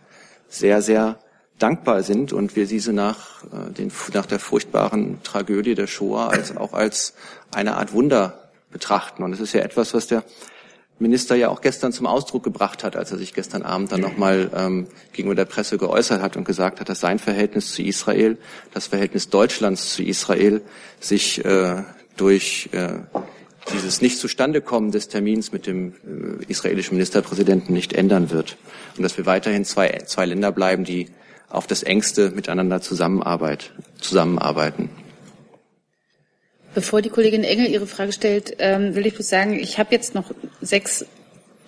sehr, sehr dankbar sind und wir diese nach, äh, den, nach der furchtbaren Tragödie der Shoah als, auch als eine Art Wunder betrachten. Und es ist ja etwas, was der Minister ja auch gestern zum Ausdruck gebracht hat, als er sich gestern Abend dann nochmal ähm, gegenüber der Presse geäußert hat und gesagt hat, dass sein Verhältnis zu Israel, das Verhältnis Deutschlands zu Israel sich äh, durch äh, dieses nicht zustandekommen des Termins mit dem äh, israelischen Ministerpräsidenten nicht ändern wird. Und dass wir weiterhin zwei, zwei Länder bleiben, die auf das engste miteinander zusammenarbeit, zusammenarbeiten. Bevor die Kollegin Engel ihre Frage stellt, ähm, will ich bloß sagen, ich habe jetzt noch sechs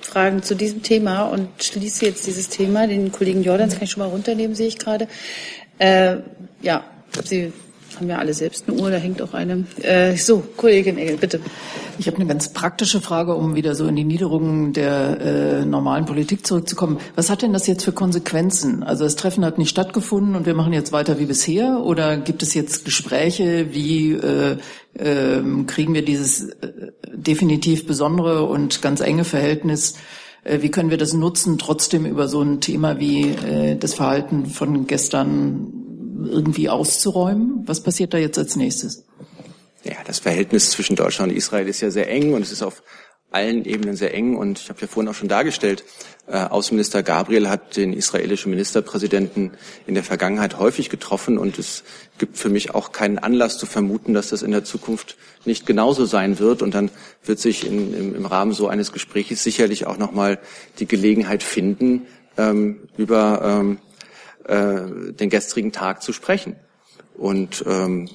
Fragen zu diesem Thema und schließe jetzt dieses Thema. Den Kollegen Jordans kann ich schon mal runternehmen, sehe ich gerade. Äh, ja, Sie haben ja alle selbst eine Uhr, da hängt auch eine. Äh, so, Kollegin Engel, bitte. Ich habe eine ganz praktische Frage, um wieder so in die Niederungen der äh, normalen Politik zurückzukommen. Was hat denn das jetzt für Konsequenzen? Also das Treffen hat nicht stattgefunden und wir machen jetzt weiter wie bisher? Oder gibt es jetzt Gespräche, wie äh, äh, kriegen wir dieses äh, definitiv besondere und ganz enge Verhältnis äh, wie können wir das nutzen, trotzdem über so ein Thema wie äh, das Verhalten von gestern irgendwie auszuräumen? Was passiert da jetzt als nächstes? Ja, das Verhältnis zwischen Deutschland und Israel ist ja sehr eng und es ist auf allen Ebenen sehr eng. Und ich habe ja vorhin auch schon dargestellt, äh, Außenminister Gabriel hat den israelischen Ministerpräsidenten in der Vergangenheit häufig getroffen und es gibt für mich auch keinen Anlass zu vermuten, dass das in der Zukunft nicht genauso sein wird. Und dann wird sich in, im, im, Rahmen so eines Gesprächs sicherlich auch nochmal die Gelegenheit finden, ähm, über ähm, äh, den gestrigen Tag zu sprechen. Und ähm,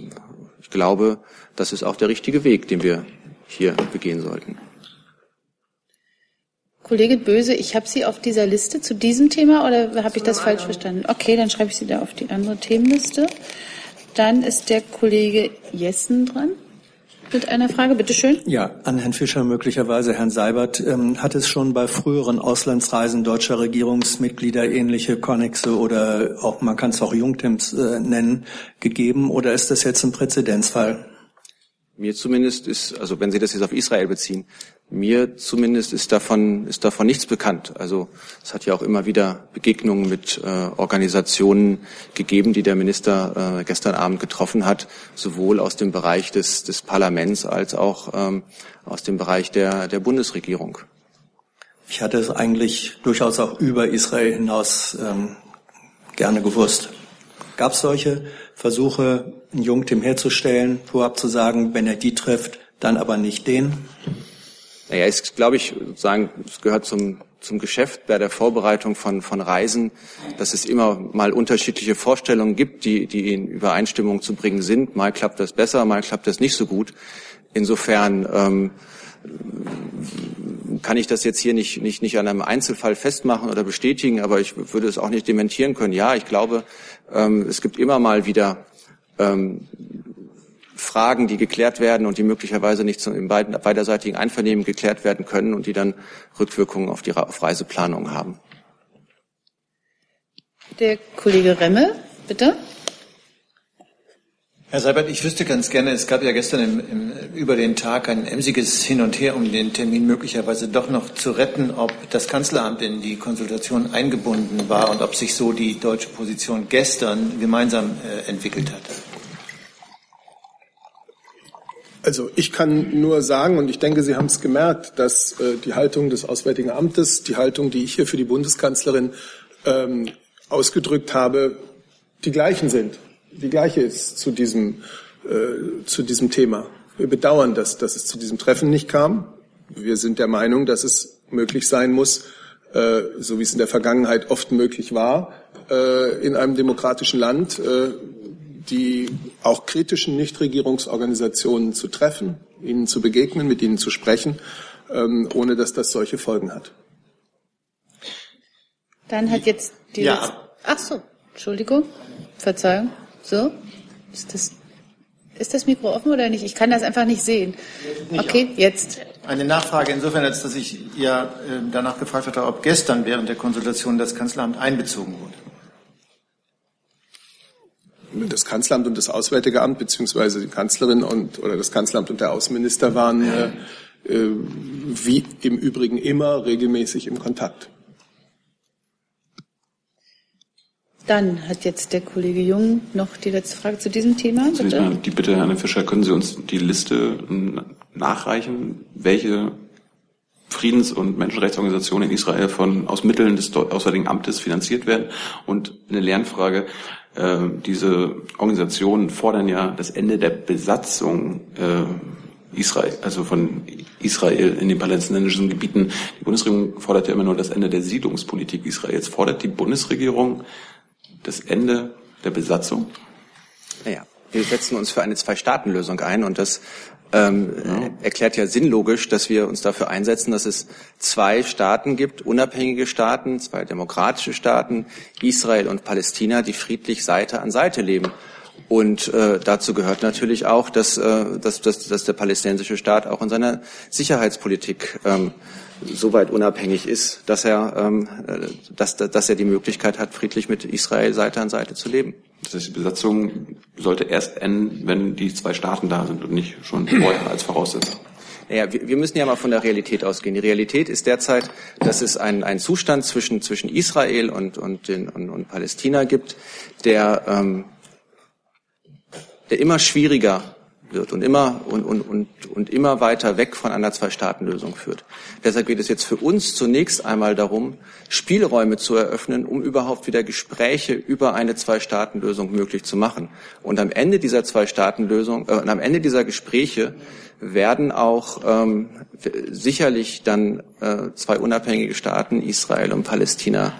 ich glaube, das ist auch der richtige Weg, den wir hier begehen sollten. Kollegin Böse, ich habe Sie auf dieser Liste zu diesem Thema oder habe ich das falsch verstanden? Okay, dann schreibe ich Sie da auf die andere Themenliste. Dann ist der Kollege Jessen dran mit einer Frage. Bitte schön. Ja, an Herrn Fischer möglicherweise. Herrn Seibert, ähm, hat es schon bei früheren Auslandsreisen deutscher Regierungsmitglieder ähnliche Konnexe oder auch, man kann es auch Jungtims äh, nennen, gegeben oder ist das jetzt ein Präzedenzfall? Mir zumindest ist, also wenn Sie das jetzt auf Israel beziehen, mir zumindest ist davon, ist davon nichts bekannt. Also es hat ja auch immer wieder Begegnungen mit äh, Organisationen gegeben, die der Minister äh, gestern Abend getroffen hat, sowohl aus dem Bereich des, des Parlaments als auch ähm, aus dem Bereich der, der Bundesregierung. Ich hatte es eigentlich durchaus auch über Israel hinaus ähm, gerne gewusst. Gab es solche Versuche, ein Jungteam herzustellen, vorab zu sagen, wenn er die trifft, dann aber nicht den? Naja, ist, glaube ich, sagen, es gehört zum, zum Geschäft bei der Vorbereitung von, von Reisen, dass es immer mal unterschiedliche Vorstellungen gibt, die, die in Übereinstimmung zu bringen sind. Mal klappt das besser, mal klappt das nicht so gut. Insofern ähm, kann ich das jetzt hier nicht, nicht, nicht an einem Einzelfall festmachen oder bestätigen, aber ich würde es auch nicht dementieren können. Ja, ich glaube, ähm, es gibt immer mal wieder ähm, Fragen, die geklärt werden und die möglicherweise nicht im beiderseitigen Einvernehmen geklärt werden können und die dann Rückwirkungen auf die auf Reiseplanung haben. Der Kollege Remme, bitte. Herr Seibert, ich wüsste ganz gerne, es gab ja gestern im, im, über den Tag ein emsiges Hin und Her, um den Termin möglicherweise doch noch zu retten, ob das Kanzleramt in die Konsultation eingebunden war und ob sich so die deutsche Position gestern gemeinsam äh, entwickelt hat. Also ich kann nur sagen, und ich denke, Sie haben es gemerkt, dass äh, die Haltung des Auswärtigen Amtes, die Haltung, die ich hier für die Bundeskanzlerin ähm, ausgedrückt habe, die gleichen sind. Die gleiche ist zu diesem, äh, zu diesem Thema. Wir bedauern das, dass es zu diesem Treffen nicht kam. Wir sind der Meinung, dass es möglich sein muss, äh, so wie es in der Vergangenheit oft möglich war, äh, in einem demokratischen Land, äh, die auch kritischen Nichtregierungsorganisationen zu treffen, ihnen zu begegnen, mit ihnen zu sprechen, ähm, ohne dass das solche Folgen hat. Dann hat jetzt die. Ja. Ach so, Entschuldigung, Verzeihung. So, ist das ist das Mikro offen oder nicht? Ich kann das einfach nicht sehen. Okay, jetzt. Eine Nachfrage insofern, als dass ich ja äh, danach gefragt hatte, ob gestern während der Konsultation das Kanzleramt einbezogen wurde. Das Kanzleramt und das Auswärtige Amt beziehungsweise die Kanzlerin und oder das Kanzleramt und der Außenminister waren äh, äh, wie im Übrigen immer regelmäßig im Kontakt. Dann hat jetzt der Kollege Jung noch die letzte Frage zu diesem Thema. Zunächst Bitte. mal die Bitte, Herr Fischer, können Sie uns die Liste ähm, nachreichen, welche Friedens- und Menschenrechtsorganisationen in Israel von aus Mitteln des Auswärtigen Amtes finanziert werden? Und eine Lernfrage, äh, diese Organisationen fordern ja das Ende der Besatzung äh, Israel, also von Israel in den palästinensischen Gebieten. Die Bundesregierung fordert ja immer nur das Ende der Siedlungspolitik Israels. Fordert die Bundesregierung das Ende der Besatzung? Naja, wir setzen uns für eine Zwei-Staaten-Lösung ein und das ähm, erklärt ja sinnlogisch, dass wir uns dafür einsetzen, dass es zwei Staaten gibt, unabhängige Staaten, zwei demokratische Staaten, Israel und Palästina, die friedlich Seite an Seite leben. Und äh, dazu gehört natürlich auch, dass, äh, dass, dass, dass der palästinensische Staat auch in seiner Sicherheitspolitik ähm, so weit unabhängig ist, dass er, ähm, äh, dass, dass er die Möglichkeit hat, friedlich mit Israel Seite an Seite zu leben. Das heißt, die Besatzung sollte erst enden, wenn die zwei Staaten da sind und nicht schon vorher als Voraussetzung. Naja, wir, wir müssen ja mal von der Realität ausgehen. Die Realität ist derzeit, dass es einen, einen Zustand zwischen, zwischen Israel und, und, den, und, und Palästina gibt, der, ähm, der immer schwieriger wird und immer, und, und, und, und immer weiter weg von einer Zwei-Staaten-Lösung führt. Deshalb geht es jetzt für uns zunächst einmal darum, Spielräume zu eröffnen, um überhaupt wieder Gespräche über eine Zwei-Staaten-Lösung möglich zu machen. Und am Ende dieser Zwei-Staaten-Lösung, äh, und am Ende dieser Gespräche werden auch ähm, sicherlich dann äh, zwei unabhängige Staaten, Israel und Palästina,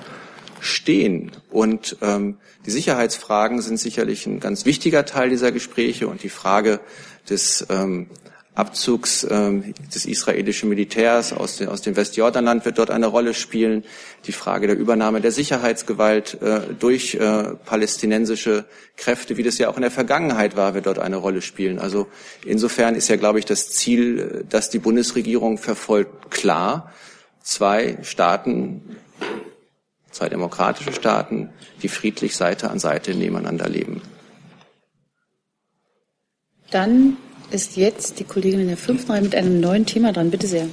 stehen. Und ähm, die Sicherheitsfragen sind sicherlich ein ganz wichtiger Teil dieser Gespräche und die Frage des ähm, Abzugs ähm, des israelischen Militärs aus, den, aus dem Westjordanland wird dort eine Rolle spielen. Die Frage der Übernahme der Sicherheitsgewalt äh, durch äh, palästinensische Kräfte, wie das ja auch in der Vergangenheit war, wird dort eine Rolle spielen. Also insofern ist ja, glaube ich, das Ziel, äh, das die Bundesregierung verfolgt, klar. Zwei Staaten zwei demokratische Staaten, die friedlich Seite an Seite nebeneinander leben. Dann ist jetzt die Kollegin in der fünften Reihe mit einem neuen Thema dran. Bitte sehr.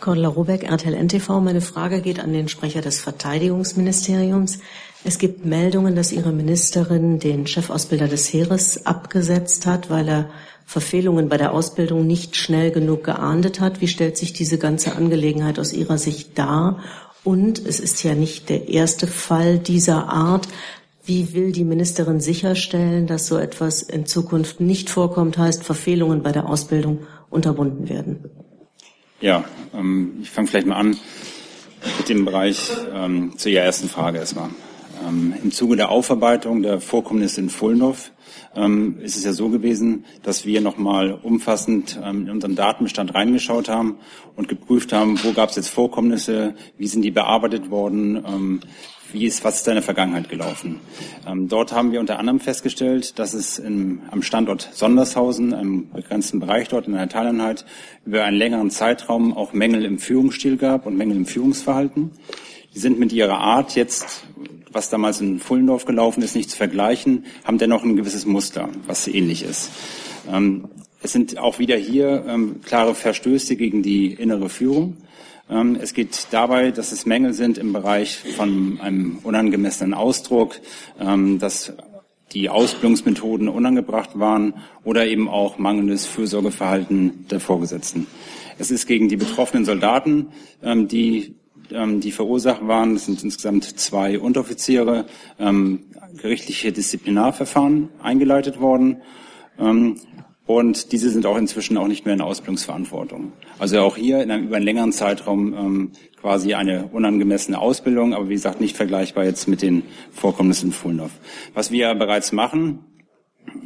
Cordula Robeck, RTL NTV. Meine Frage geht an den Sprecher des Verteidigungsministeriums. Es gibt Meldungen, dass Ihre Ministerin den Chefausbilder des Heeres abgesetzt hat, weil er Verfehlungen bei der Ausbildung nicht schnell genug geahndet hat. Wie stellt sich diese ganze Angelegenheit aus Ihrer Sicht dar? Und es ist ja nicht der erste Fall dieser Art. Wie will die Ministerin sicherstellen, dass so etwas in Zukunft nicht vorkommt, heißt Verfehlungen bei der Ausbildung unterbunden werden? Ja, ähm, ich fange vielleicht mal an mit dem Bereich ähm, zu Ihrer ersten Frage erstmal. Ähm, Im Zuge der Aufarbeitung der Vorkommnisse in Fullendorf ähm, ist es ja so gewesen, dass wir nochmal umfassend ähm, in unseren Datenbestand reingeschaut haben und geprüft haben, wo gab es jetzt Vorkommnisse, wie sind die bearbeitet worden, ähm, wie ist, was ist da in der Vergangenheit gelaufen. Ähm, dort haben wir unter anderem festgestellt, dass es im, am Standort Sondershausen, einem begrenzten Bereich dort in einer Teileinheit, über einen längeren Zeitraum auch Mängel im Führungsstil gab und Mängel im Führungsverhalten. Die sind mit ihrer Art jetzt, was damals in Fullendorf gelaufen ist, nicht zu vergleichen, haben dennoch ein gewisses Muster, was ähnlich ist. Ähm, es sind auch wieder hier ähm, klare Verstöße gegen die innere Führung. Ähm, es geht dabei, dass es Mängel sind im Bereich von einem unangemessenen Ausdruck, ähm, dass die Ausbildungsmethoden unangebracht waren oder eben auch mangelndes Fürsorgeverhalten der Vorgesetzten. Es ist gegen die betroffenen Soldaten, ähm, die ähm, die verursacht waren, es sind insgesamt zwei Unteroffiziere, ähm, gerichtliche Disziplinarverfahren eingeleitet worden. Ähm, und diese sind auch inzwischen auch nicht mehr in Ausbildungsverantwortung. Also auch hier in einem, über einen längeren Zeitraum ähm, quasi eine unangemessene Ausbildung, aber wie gesagt nicht vergleichbar jetzt mit den Vorkommnissen in Fullendorf. Was wir bereits machen,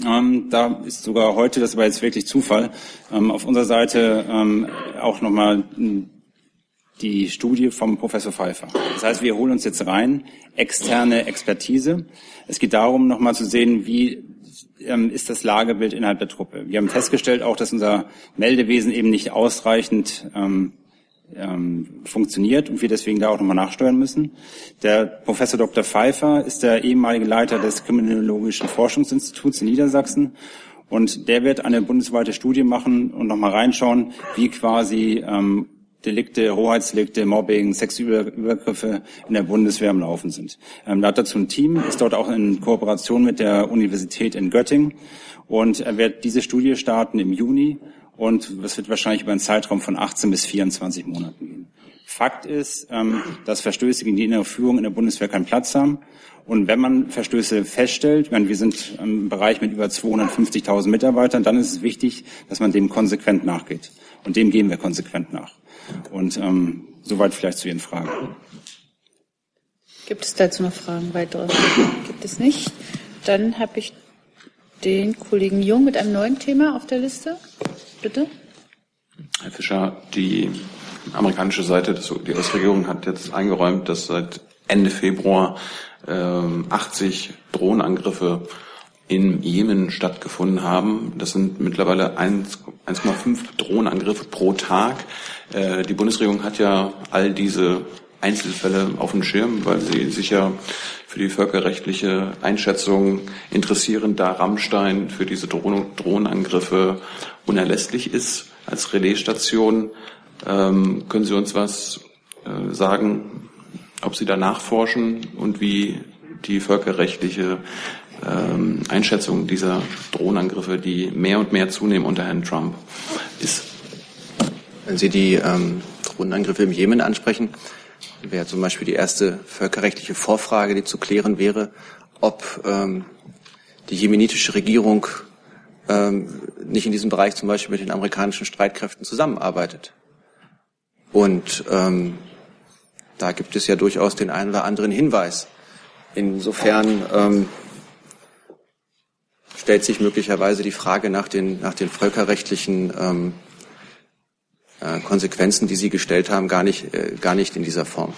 Ähm, da ist sogar heute, das war jetzt wirklich Zufall, ähm, auf unserer Seite ähm, auch nochmal die Studie vom Professor Pfeiffer. Das heißt, wir holen uns jetzt rein externe Expertise. Es geht darum, nochmal zu sehen, wie ähm, ist das Lagebild innerhalb der Truppe. Wir haben festgestellt auch, dass unser Meldewesen eben nicht ausreichend ähm, ähm, funktioniert und wir deswegen da auch nochmal nachsteuern müssen. Der Professor Dr. Pfeiffer ist der ehemalige Leiter des Kriminologischen Forschungsinstituts in Niedersachsen und der wird eine bundesweite Studie machen und nochmal reinschauen, wie quasi ähm, Delikte, Hoheitsdelikte, Mobbing, sexuelle Übergriffe in der Bundeswehr am Laufen sind. Ähm, da hat dazu ein Team, ist dort auch in Kooperation mit der Universität in Göttingen und er wird diese Studie starten im Juni und es wird wahrscheinlich über einen Zeitraum von 18 bis 24 Monaten gehen. Fakt ist, ähm, dass Verstöße gegen die innere Führung in der Bundeswehr keinen Platz haben. Und wenn man Verstöße feststellt, meine, wir sind im Bereich mit über 250.000 Mitarbeitern, dann ist es wichtig, dass man dem konsequent nachgeht. Und dem gehen wir konsequent nach. Und ähm, soweit vielleicht zu Ihren Fragen. Gibt es dazu noch Fragen weitere? Gibt es nicht? Dann habe ich den Kollegen Jung mit einem neuen Thema auf der Liste. Bitte. Herr Fischer, die amerikanische Seite, die US-Regierung hat jetzt eingeräumt, dass seit Ende Februar äh, 80 Drohnenangriffe in Jemen stattgefunden haben. Das sind mittlerweile 1,5 Drohnenangriffe pro Tag. Äh, die Bundesregierung hat ja all diese Einzelfälle auf dem Schirm, weil sie sich ja für die völkerrechtliche Einschätzung interessieren, da Rammstein für diese Drohnenangriffe unerlässlich ist als Relaisstation. Ähm, können Sie uns was äh, sagen, ob Sie da nachforschen und wie die völkerrechtliche ähm, Einschätzung dieser Drohnenangriffe, die mehr und mehr zunehmen unter Herrn Trump, ist? Wenn Sie die ähm, Drohnenangriffe im Jemen ansprechen, wäre zum Beispiel die erste völkerrechtliche Vorfrage, die zu klären wäre, ob ähm, die jemenitische Regierung ähm, nicht in diesem Bereich zum Beispiel mit den amerikanischen Streitkräften zusammenarbeitet. Und ähm, da gibt es ja durchaus den einen oder anderen Hinweis. Insofern ähm, stellt sich möglicherweise die Frage nach den, nach den völkerrechtlichen ähm, äh, Konsequenzen, die Sie gestellt haben, gar nicht, äh, gar nicht in dieser Form.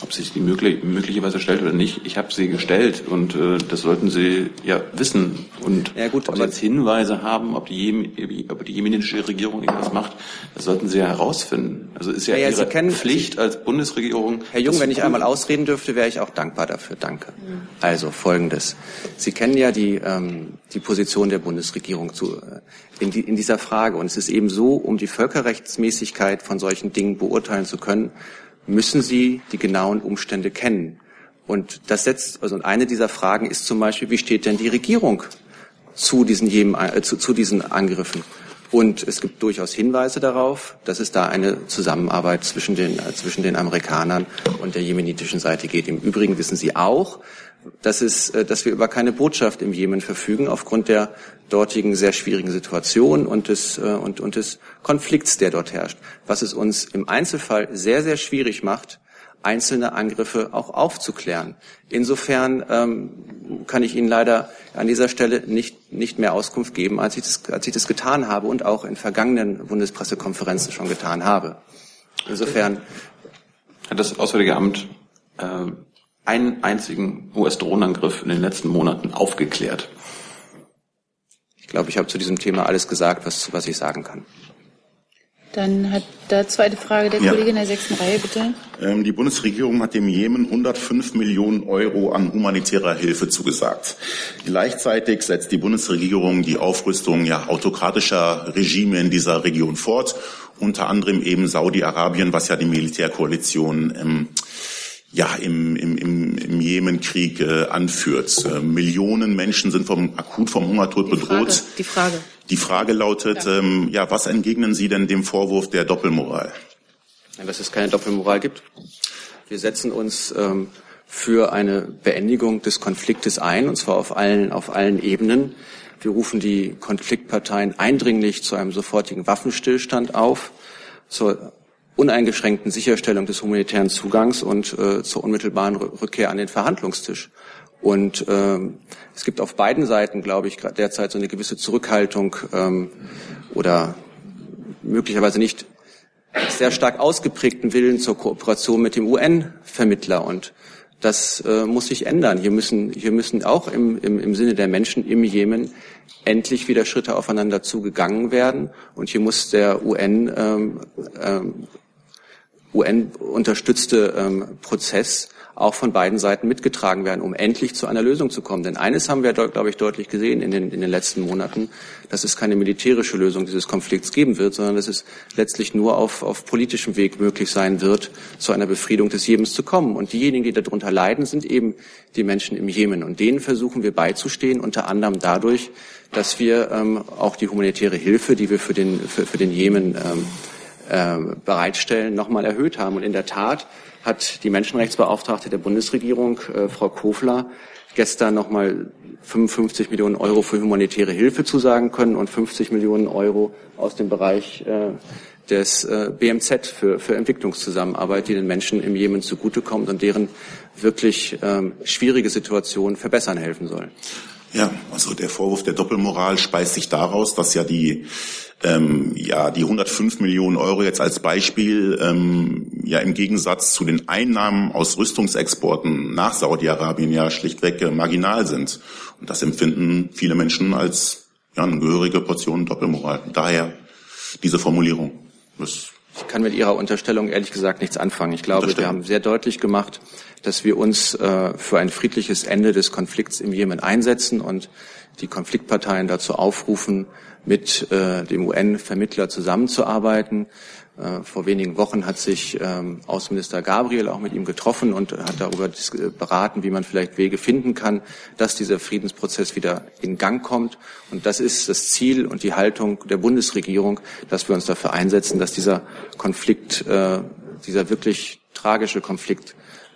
Ob sich die möglich, möglicherweise stellt oder nicht, ich habe sie gestellt und äh, das sollten Sie ja wissen. Und ja, gut, ob Sie jetzt Hinweise haben, ob die, ob die jemenische Regierung irgendwas macht, das sollten Sie ja herausfinden. Also ist ja, ja, ja Ihre kennen, Pflicht als Bundesregierung. Herr Jung, wenn ich einmal ausreden dürfte, wäre ich auch dankbar dafür. Danke. Also Folgendes. Sie kennen ja die, ähm, die Position der Bundesregierung zu, äh, in, die, in dieser Frage. Und es ist eben so, um die Völkerrechtsmäßigkeit von solchen Dingen beurteilen zu können, müssen Sie die genauen Umstände kennen. Und das setzt, also eine dieser Fragen ist zum Beispiel, wie steht denn die Regierung zu diesen, äh, zu, zu diesen Angriffen? Und es gibt durchaus Hinweise darauf, dass es da eine Zusammenarbeit zwischen den, äh, zwischen den Amerikanern und der jemenitischen Seite geht. Im Übrigen wissen Sie auch, dass, es, äh, dass wir über keine Botschaft im Jemen verfügen aufgrund der dortigen sehr schwierigen Situation und des, äh, und, und des Konflikts, der dort herrscht. Was es uns im Einzelfall sehr, sehr schwierig macht, einzelne Angriffe auch aufzuklären. Insofern ähm, kann ich Ihnen leider an dieser Stelle nicht, nicht mehr Auskunft geben, als ich, das, als ich das getan habe und auch in vergangenen Bundespressekonferenzen schon getan habe. Insofern hat das Auswärtige Amt äh, einen einzigen US-Drohnenangriff in den letzten Monaten aufgeklärt. Ich glaube, ich habe zu diesem Thema alles gesagt, was, was ich sagen kann. Dann hat da zweite Frage der ja. Kollege in der sechsten Reihe, bitte. Ähm, die Bundesregierung hat dem Jemen 105 Millionen Euro an humanitärer Hilfe zugesagt. Gleichzeitig setzt die Bundesregierung die Aufrüstung ja, autokratischer Regime in dieser Region fort, unter anderem eben Saudi-Arabien, was ja die Militärkoalition ähm, ja, im, im, im, im Jemenkrieg äh, anführt. Äh, Millionen Menschen sind vom, akut vom Hungertod die bedroht. Frage, die Frage. Die Frage lautet, ja. Ähm, ja, was entgegnen Sie denn dem Vorwurf der Doppelmoral? Dass es keine Doppelmoral gibt. Wir setzen uns ähm, für eine Beendigung des Konfliktes ein, und zwar auf allen, auf allen Ebenen. Wir rufen die Konfliktparteien eindringlich zu einem sofortigen Waffenstillstand auf, zur uneingeschränkten Sicherstellung des humanitären Zugangs und äh, zur unmittelbaren Rückkehr an den Verhandlungstisch. Und ähm, es gibt auf beiden Seiten, glaube ich, derzeit so eine gewisse Zurückhaltung ähm, oder möglicherweise nicht sehr stark ausgeprägten Willen zur Kooperation mit dem UN-Vermittler. Und das äh, muss sich ändern. Hier müssen, hier müssen auch im, im, im Sinne der Menschen im Jemen endlich wieder Schritte aufeinander zugegangen werden. Und hier muss der UN, ähm, ähm, UN unterstützte ähm, Prozess auch von beiden Seiten mitgetragen werden, um endlich zu einer Lösung zu kommen. Denn eines haben wir, glaube ich, deutlich gesehen in den, in den letzten Monaten, dass es keine militärische Lösung dieses Konflikts geben wird, sondern dass es letztlich nur auf, auf politischem Weg möglich sein wird, zu einer Befriedung des Jemens zu kommen. Und diejenigen, die darunter leiden, sind eben die Menschen im Jemen. Und denen versuchen wir beizustehen, unter anderem dadurch, dass wir ähm, auch die humanitäre Hilfe, die wir für den, für, für den Jemen ähm, äh, bereitstellen, nochmal erhöht haben. Und in der Tat hat die Menschenrechtsbeauftragte der Bundesregierung, äh, Frau Kofler, gestern nochmal 55 Millionen Euro für humanitäre Hilfe zusagen können und 50 Millionen Euro aus dem Bereich äh, des äh, BMZ für, für Entwicklungszusammenarbeit, die den Menschen im Jemen zugutekommt und deren wirklich ähm, schwierige Situation verbessern helfen soll. Ja, also der Vorwurf der Doppelmoral speist sich daraus, dass ja die ähm, ja die 105 Millionen Euro jetzt als Beispiel ähm, ja im Gegensatz zu den Einnahmen aus Rüstungsexporten nach Saudi-Arabien ja schlichtweg äh, marginal sind. Und das empfinden viele Menschen als ja, eine gehörige Portion Doppelmoral. Daher diese Formulierung. Das ich kann mit Ihrer Unterstellung ehrlich gesagt nichts anfangen. Ich glaube, wir haben sehr deutlich gemacht, dass wir uns äh, für ein friedliches Ende des Konflikts im Jemen einsetzen und die Konfliktparteien dazu aufrufen, mit äh, dem UN-Vermittler zusammenzuarbeiten. Äh, vor wenigen Wochen hat sich ähm, Außenminister Gabriel auch mit ihm getroffen und hat darüber beraten, wie man vielleicht Wege finden kann, dass dieser Friedensprozess wieder in Gang kommt. Und das ist das Ziel und die Haltung der Bundesregierung, dass wir uns dafür einsetzen, dass dieser Konflikt, äh, dieser wirklich tragische Konflikt,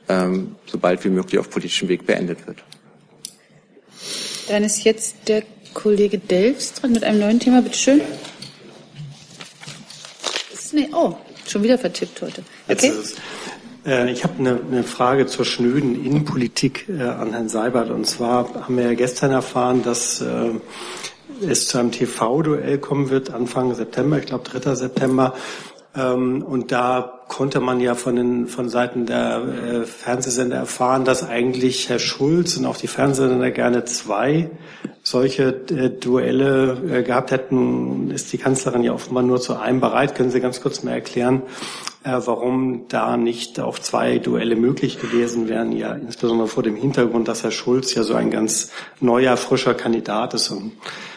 ähm, so bald wie möglich auf politischem Weg beendet wird. Dann ist jetzt der Kollege Delfs dran mit einem neuen Thema. Bitte schön. Nee, oh, schon wieder vertippt heute. Okay. Äh, ich habe eine, eine, Frage zur schnöden Innenpolitik äh, an Herrn Seibert. Und zwar haben wir ja gestern erfahren, dass äh, es zu einem TV-Duell kommen wird Anfang September, ich glaube 3. September. Ähm, und da konnte man ja von den von Seiten der äh, Fernsehsender erfahren, dass eigentlich Herr Schulz und auch die Fernsehsender gerne zwei solche äh, Duelle äh, gehabt hätten. Ist die Kanzlerin ja offenbar nur zu einem bereit. Können Sie ganz kurz mal erklären, äh, warum da nicht auch zwei Duelle möglich gewesen wären? Ja, insbesondere vor dem Hintergrund, dass Herr Schulz ja so ein ganz neuer, frischer Kandidat ist und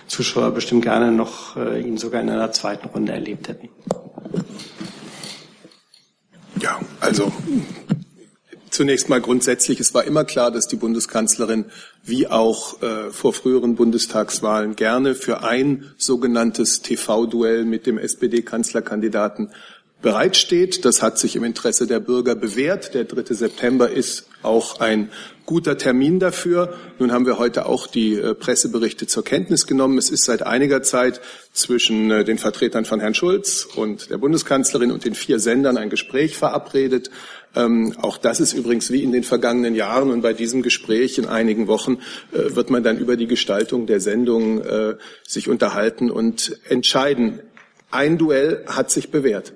Zuschauer bestimmt gerne noch äh, ihn sogar in einer zweiten Runde erlebt hätten. Ja, also zunächst mal grundsätzlich, es war immer klar, dass die Bundeskanzlerin wie auch äh, vor früheren Bundestagswahlen gerne für ein sogenanntes TV-Duell mit dem SPD-Kanzlerkandidaten bereitsteht. Das hat sich im Interesse der Bürger bewährt. Der 3. September ist auch ein guter Termin dafür. Nun haben wir heute auch die äh, Presseberichte zur Kenntnis genommen. Es ist seit einiger Zeit zwischen äh, den Vertretern von Herrn Schulz und der Bundeskanzlerin und den vier Sendern ein Gespräch verabredet. Ähm, auch das ist übrigens wie in den vergangenen Jahren und bei diesem Gespräch in einigen Wochen äh, wird man dann über die Gestaltung der Sendung äh, sich unterhalten und entscheiden. Ein Duell hat sich bewährt.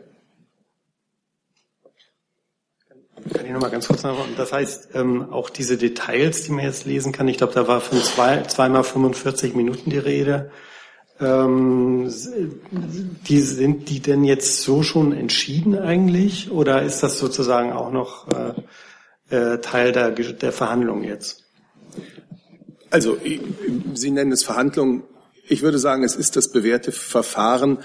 Kann ich noch mal ganz kurz nachfragen? Das heißt, ähm, auch diese Details, die man jetzt lesen kann, ich glaube, da war von zwei, zweimal 45 Minuten die Rede. Ähm, die, sind die denn jetzt so schon entschieden eigentlich? Oder ist das sozusagen auch noch äh, äh, Teil der, der Verhandlungen jetzt? Also, Sie nennen es Verhandlungen. Ich würde sagen, es ist das bewährte Verfahren,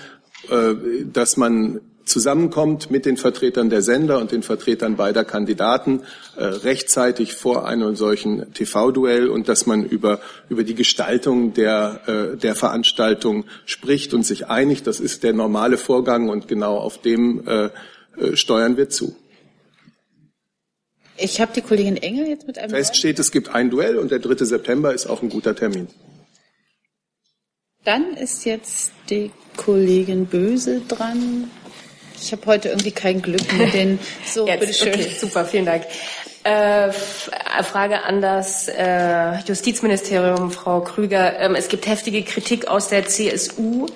äh, dass man zusammenkommt mit den Vertretern der Sender und den Vertretern beider Kandidaten äh, rechtzeitig vor einem solchen TV-Duell und dass man über, über die Gestaltung der, äh, der Veranstaltung spricht und sich einigt. Das ist der normale Vorgang und genau auf dem äh, äh steuern wir zu. Ich habe die Kollegin Engel jetzt mit einem. Fest steht, es gibt ein Duell und der 3. September ist auch ein guter Termin. Dann ist jetzt die Kollegin Böse dran. Ich habe heute irgendwie kein Glück mit den. So, bitteschön. Okay, super, vielen Dank. Äh, Frage an das äh, Justizministerium, Frau Krüger. Ähm, es gibt heftige Kritik aus der CSU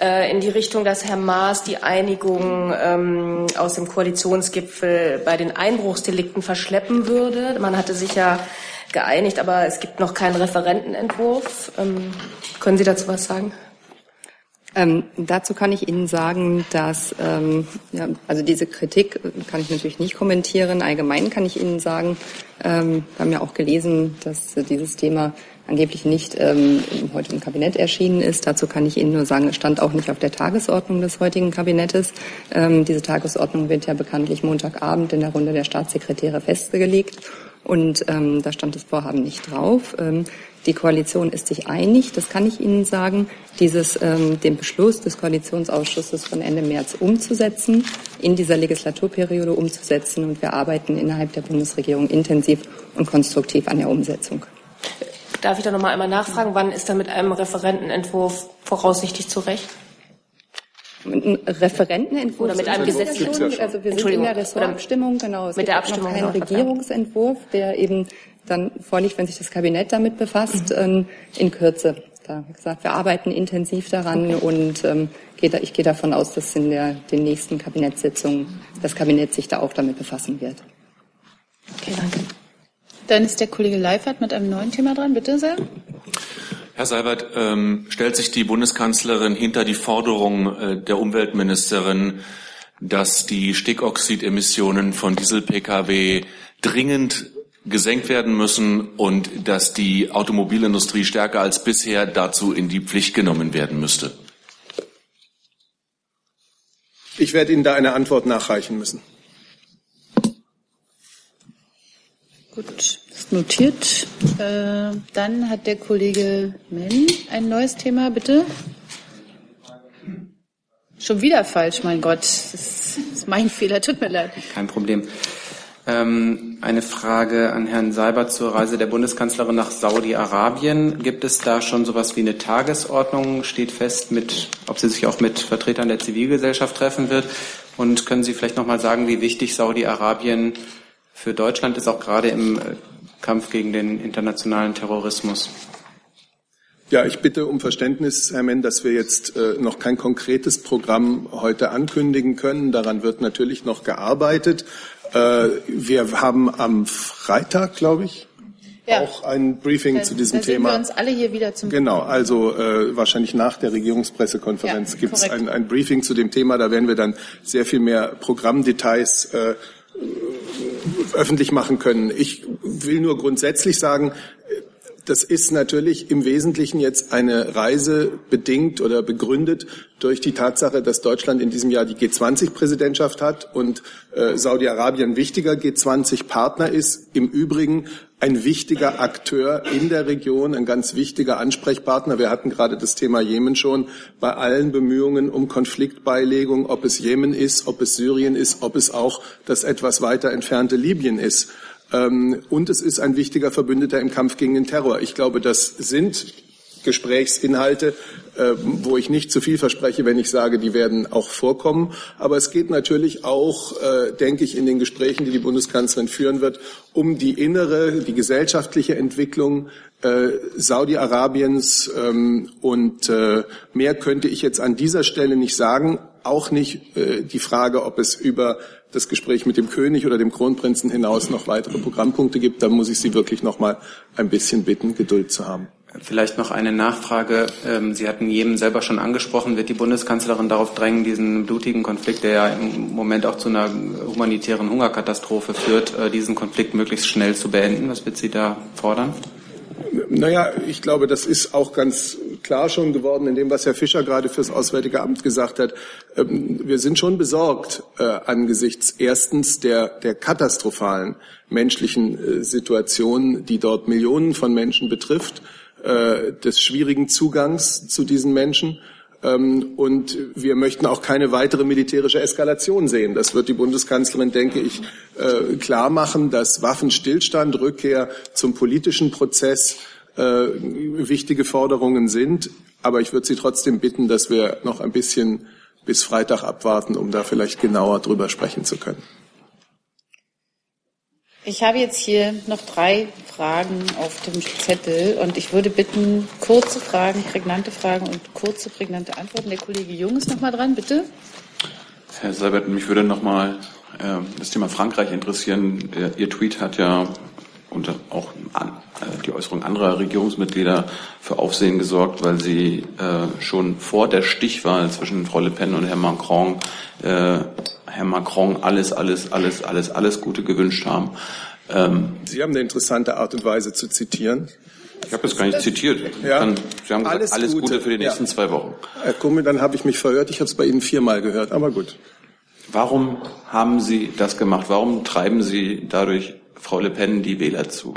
äh, in die Richtung, dass Herr Maas die Einigung ähm, aus dem Koalitionsgipfel bei den Einbruchsdelikten verschleppen würde. Man hatte sich ja geeinigt, aber es gibt noch keinen Referentenentwurf. Ähm, können Sie dazu was sagen? Ähm, dazu kann ich Ihnen sagen, dass ähm, ja, also diese Kritik kann ich natürlich nicht kommentieren. Allgemein kann ich Ihnen sagen, ähm, wir haben ja auch gelesen, dass äh, dieses Thema angeblich nicht ähm, heute im Kabinett erschienen ist. Dazu kann ich Ihnen nur sagen, es stand auch nicht auf der Tagesordnung des heutigen Kabinettes. Ähm, diese Tagesordnung wird ja bekanntlich Montagabend in der Runde der Staatssekretäre festgelegt. Und ähm, da stand das Vorhaben nicht drauf. Ähm, die Koalition ist sich einig, das kann ich Ihnen sagen, dieses, ähm, den Beschluss des Koalitionsausschusses von Ende März umzusetzen, in dieser Legislaturperiode umzusetzen. Und wir arbeiten innerhalb der Bundesregierung intensiv und konstruktiv an der Umsetzung. Darf ich da noch mal einmal nachfragen, wann ist da mit einem Referentenentwurf voraussichtlich zurecht? Ein Referentenentwurf oder mit einem Gesetzentwurf? Also wir sind in der Ressortabstimmung, genau. Es mit der Abstimmung noch keinen Regierungsentwurf, der eben dann vorliegt, wenn sich das Kabinett damit befasst, mhm. in Kürze. Da wie gesagt, wir arbeiten intensiv daran okay. und ähm, geht, ich gehe davon aus, dass in der, den nächsten Kabinettssitzungen das Kabinett sich da auch damit befassen wird. Okay, danke. Dann ist der Kollege Leifert mit einem neuen Thema dran. Bitte sehr. Herr Seibert, ähm, stellt sich die Bundeskanzlerin hinter die Forderung äh, der Umweltministerin, dass die Stickoxidemissionen von Diesel-Pkw dringend gesenkt werden müssen und dass die Automobilindustrie stärker als bisher dazu in die Pflicht genommen werden müsste? Ich werde Ihnen da eine Antwort nachreichen müssen. Gut, ist notiert. Äh, dann hat der Kollege Menn ein neues Thema, bitte. Schon wieder falsch, mein Gott. Das ist, das ist mein Fehler, tut mir leid. Kein Problem. Ähm, eine Frage an Herrn Seibert zur Reise der Bundeskanzlerin nach Saudi-Arabien. Gibt es da schon sowas wie eine Tagesordnung? Steht fest, mit, ob sie sich auch mit Vertretern der Zivilgesellschaft treffen wird? Und können Sie vielleicht noch mal sagen, wie wichtig Saudi-Arabien für Deutschland ist, auch gerade im äh, Kampf gegen den internationalen Terrorismus. Ja, ich bitte um Verständnis, Herr Menn, dass wir jetzt äh, noch kein konkretes Programm heute ankündigen können. Daran wird natürlich noch gearbeitet. Äh, wir haben am Freitag, glaube ich, ja. auch ein Briefing da, zu diesem da Thema. Wir uns alle hier wieder zum genau, also äh, wahrscheinlich nach der Regierungspressekonferenz ja, gibt es ein, ein, Briefing zu dem Thema. Da werden wir dann sehr viel mehr Programmdetails äh, öffentlich machen können. Ich will nur grundsätzlich sagen, das ist natürlich im Wesentlichen jetzt eine Reise bedingt oder begründet durch die Tatsache, dass Deutschland in diesem Jahr die G20-Präsidentschaft hat und äh, Saudi-Arabien wichtiger G20-Partner ist. Im Übrigen ein wichtiger Akteur in der Region, ein ganz wichtiger Ansprechpartner. Wir hatten gerade das Thema Jemen schon bei allen Bemühungen um Konfliktbeilegung, ob es Jemen ist, ob es Syrien ist, ob es auch das etwas weiter entfernte Libyen ist. Ähm, und es ist ein wichtiger Verbündeter im Kampf gegen den Terror. Ich glaube, das sind Gesprächsinhalte, äh, wo ich nicht zu viel verspreche, wenn ich sage, die werden auch vorkommen. Aber es geht natürlich auch, äh, denke ich, in den Gesprächen, die die Bundeskanzlerin führen wird, um die innere, die gesellschaftliche Entwicklung äh, Saudi-Arabiens. Ähm, und mehr könnte ich jetzt an dieser Stelle nicht sagen. Auch nicht die Frage, ob es über das Gespräch mit dem König oder dem Kronprinzen hinaus noch weitere Programmpunkte gibt. Da muss ich Sie wirklich noch mal ein bisschen bitten, Geduld zu haben. Vielleicht noch eine Nachfrage. Ähm, Sie hatten Jemen selber schon angesprochen. Wird die Bundeskanzlerin darauf drängen, diesen blutigen Konflikt, der ja im Moment auch zu einer humanitären Hungerkatastrophe führt, äh, diesen Konflikt möglichst schnell zu beenden? Was wird sie da fordern? Naja, ich glaube, das ist auch ganz klar schon geworden in dem, was Herr Fischer gerade fürs Auswärtige Amt gesagt hat. Ähm, wir sind schon besorgt äh, angesichts erstens der, der katastrophalen menschlichen äh, Situation, die dort Millionen von Menschen betrifft, äh, des schwierigen Zugangs zu diesen Menschen ähm, und wir möchten auch keine weitere militärische Eskalation sehen. Das wird die Bundeskanzlerin, denke ich, klar machen, dass Waffenstillstand, Rückkehr zum politischen Prozess äh, wichtige Forderungen sind. Aber ich würde Sie trotzdem bitten, dass wir noch ein bisschen bis Freitag abwarten, um da vielleicht genauer drüber sprechen zu können. Ich habe jetzt hier noch drei Fragen auf dem Zettel und ich würde bitten, kurze Fragen, prägnante Fragen und kurze, prägnante Antworten. Der Kollege Jung ist noch mal dran, bitte. Herr Seibert, mich würde noch mal äh, das Thema Frankreich interessieren. Ihr Tweet hat ja und auch äh, die Äußerung anderer Regierungsmitglieder für Aufsehen gesorgt, weil sie äh, schon vor der Stichwahl zwischen Frau Le Pen und Herrn Macron äh, Herr Macron alles, alles, alles, alles, alles Gute gewünscht haben. Ähm, Sie haben eine interessante Art und Weise zu zitieren. Ich habe das gar nicht zitiert. Ja. Dann, Sie haben gesagt, alles, alles Gute. Gute. für die nächsten ja. zwei Wochen. Herr Kummel, dann habe ich mich verhört. Ich habe es bei Ihnen viermal gehört, aber gut. Warum haben Sie das gemacht? Warum treiben Sie dadurch Frau Le Pen die Wähler zu?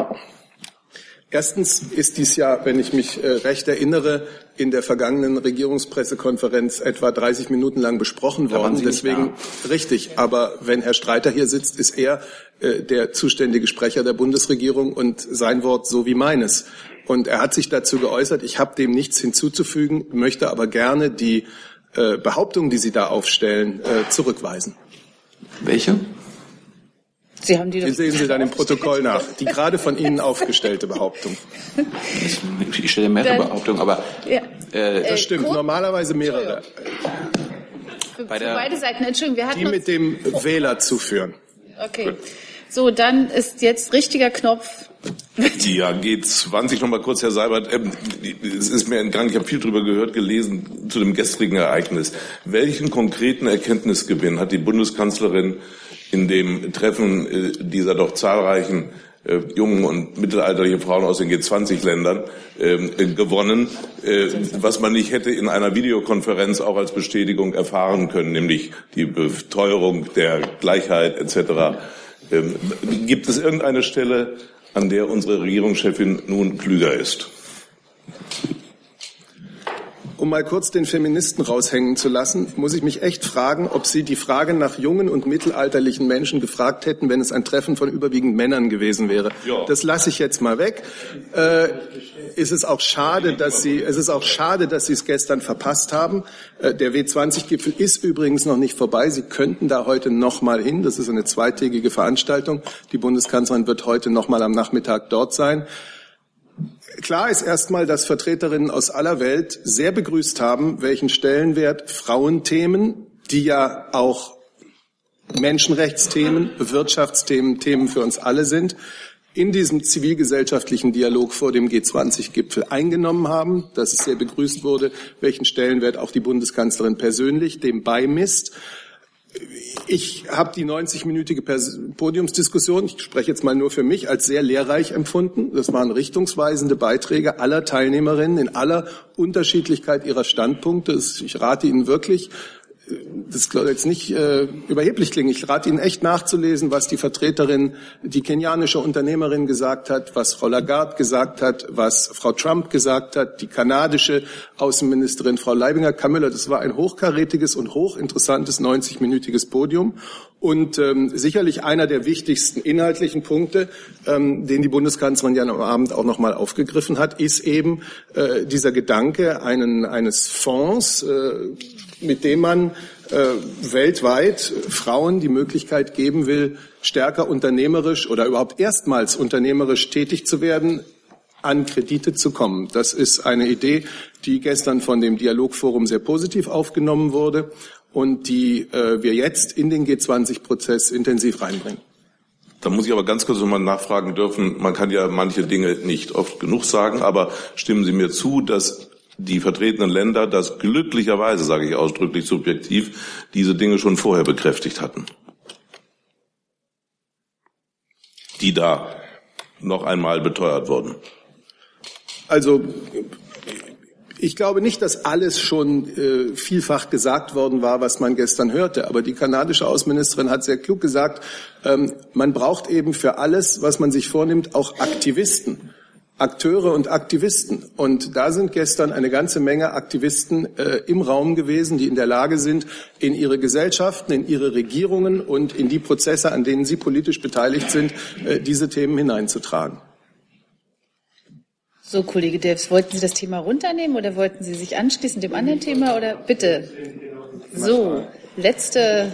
Erstens ist dies ja, wenn ich mich äh, recht erinnere, in der vergangenen Regierungspressekonferenz etwa 30 Minuten lang besprochen worden. Deswegen richtig. Aber wenn Herr Streiter hier sitzt, ist er äh, der zuständige Sprecher der Bundesregierung und sein Wort so wie meines. Und er hat sich dazu geäußert. Ich habe dem nichts hinzuzufügen, möchte aber gerne die äh, Behauptungen, die Sie da aufstellen, äh, zurückweisen. Welche? Sie haben die, die sehen Sie dann im Protokoll nach. Die gerade von Ihnen aufgestellte Behauptung. Ich stelle mehrere dann, Behauptungen, aber ja, äh, das stimmt. Kurz, Normalerweise mehrere. Für, für beide Seiten. Entschuldigung, wir hatten die mit dem Wähler zuführen. Okay. Gut. So, dann ist jetzt richtiger Knopf. Ja, G20 noch mal kurz, Herr Seibert. Ähm, es ist mir entgangen, ich habe viel darüber gehört, gelesen zu dem gestrigen Ereignis. Welchen konkreten Erkenntnisgewinn hat die Bundeskanzlerin in dem Treffen äh, dieser doch zahlreichen äh, jungen und mittelalterlichen Frauen aus den G20-Ländern äh, gewonnen, äh, was man nicht hätte in einer Videokonferenz auch als Bestätigung erfahren können, nämlich die Beteuerung der Gleichheit etc. Ähm, gibt es irgendeine Stelle, an der unsere Regierungschefin nun klüger ist? Um mal kurz den Feministen raushängen zu lassen, muss ich mich echt fragen, ob Sie die Frage nach jungen und mittelalterlichen Menschen gefragt hätten, wenn es ein Treffen von überwiegend Männern gewesen wäre. Ja. Das lasse ich jetzt mal weg. Äh, ist es auch schade, dass Sie, es ist auch schade, dass Sie es gestern verpasst haben. Äh, der W20-Gipfel ist übrigens noch nicht vorbei. Sie könnten da heute noch mal hin. Das ist eine zweitägige Veranstaltung. Die Bundeskanzlerin wird heute noch mal am Nachmittag dort sein. Klar ist erstmal, dass Vertreterinnen aus aller Welt sehr begrüßt haben, welchen Stellenwert Frauenthemen, die ja auch Menschenrechtsthemen, Wirtschaftsthemen, Themen für uns alle sind, in diesem zivilgesellschaftlichen Dialog vor dem G20-Gipfel eingenommen haben, dass es sehr begrüßt wurde, welchen Stellenwert auch die Bundeskanzlerin persönlich dem beimisst. Ich habe die 90-minütige Podiumsdiskussion, ich spreche jetzt mal nur für mich, als sehr lehrreich empfunden. Das waren richtungsweisende Beiträge aller Teilnehmerinnen in aller Unterschiedlichkeit ihrer Standpunkte. Ich rate Ihnen wirklich, das soll jetzt nicht äh, überheblich klingen. Ich rate Ihnen echt nachzulesen, was die Vertreterin, die kenianische Unternehmerin gesagt hat, was Frau Lagarde gesagt hat, was Frau Trump gesagt hat, die kanadische Außenministerin Frau Leibinger-Kamüller. Das war ein hochkarätiges und hochinteressantes 90-minütiges Podium und ähm, sicherlich einer der wichtigsten inhaltlichen Punkte, ähm, den die Bundeskanzlerin ja am Abend auch noch mal aufgegriffen hat, ist eben äh, dieser Gedanke einen, eines Fonds, äh, mit dem man äh, weltweit Frauen die Möglichkeit geben will, stärker unternehmerisch oder überhaupt erstmals unternehmerisch tätig zu werden, an Kredite zu kommen. Das ist eine Idee, die gestern von dem Dialogforum sehr positiv aufgenommen wurde und die äh, wir jetzt in den G20-Prozess intensiv reinbringen. Da muss ich aber ganz kurz nochmal nachfragen dürfen. Man kann ja manche Dinge nicht oft genug sagen, aber stimmen Sie mir zu, dass die vertretenen Länder das glücklicherweise, sage ich ausdrücklich subjektiv, diese Dinge schon vorher bekräftigt hatten. Die da noch einmal beteuert wurden. Also ich glaube nicht, dass alles schon äh, vielfach gesagt worden war, was man gestern hörte. Aber die kanadische Außenministerin hat sehr klug gesagt, ähm, man braucht eben für alles, was man sich vornimmt, auch Aktivisten. Akteure und Aktivisten. Und da sind gestern eine ganze Menge Aktivisten äh, im Raum gewesen, die in der Lage sind, in ihre Gesellschaften, in ihre Regierungen und in die Prozesse, an denen sie politisch beteiligt sind, äh, diese Themen hineinzutragen. So, Kollege Delfs, wollten Sie das Thema runternehmen oder wollten Sie sich anschließen dem anderen Thema oder bitte? So, letzte.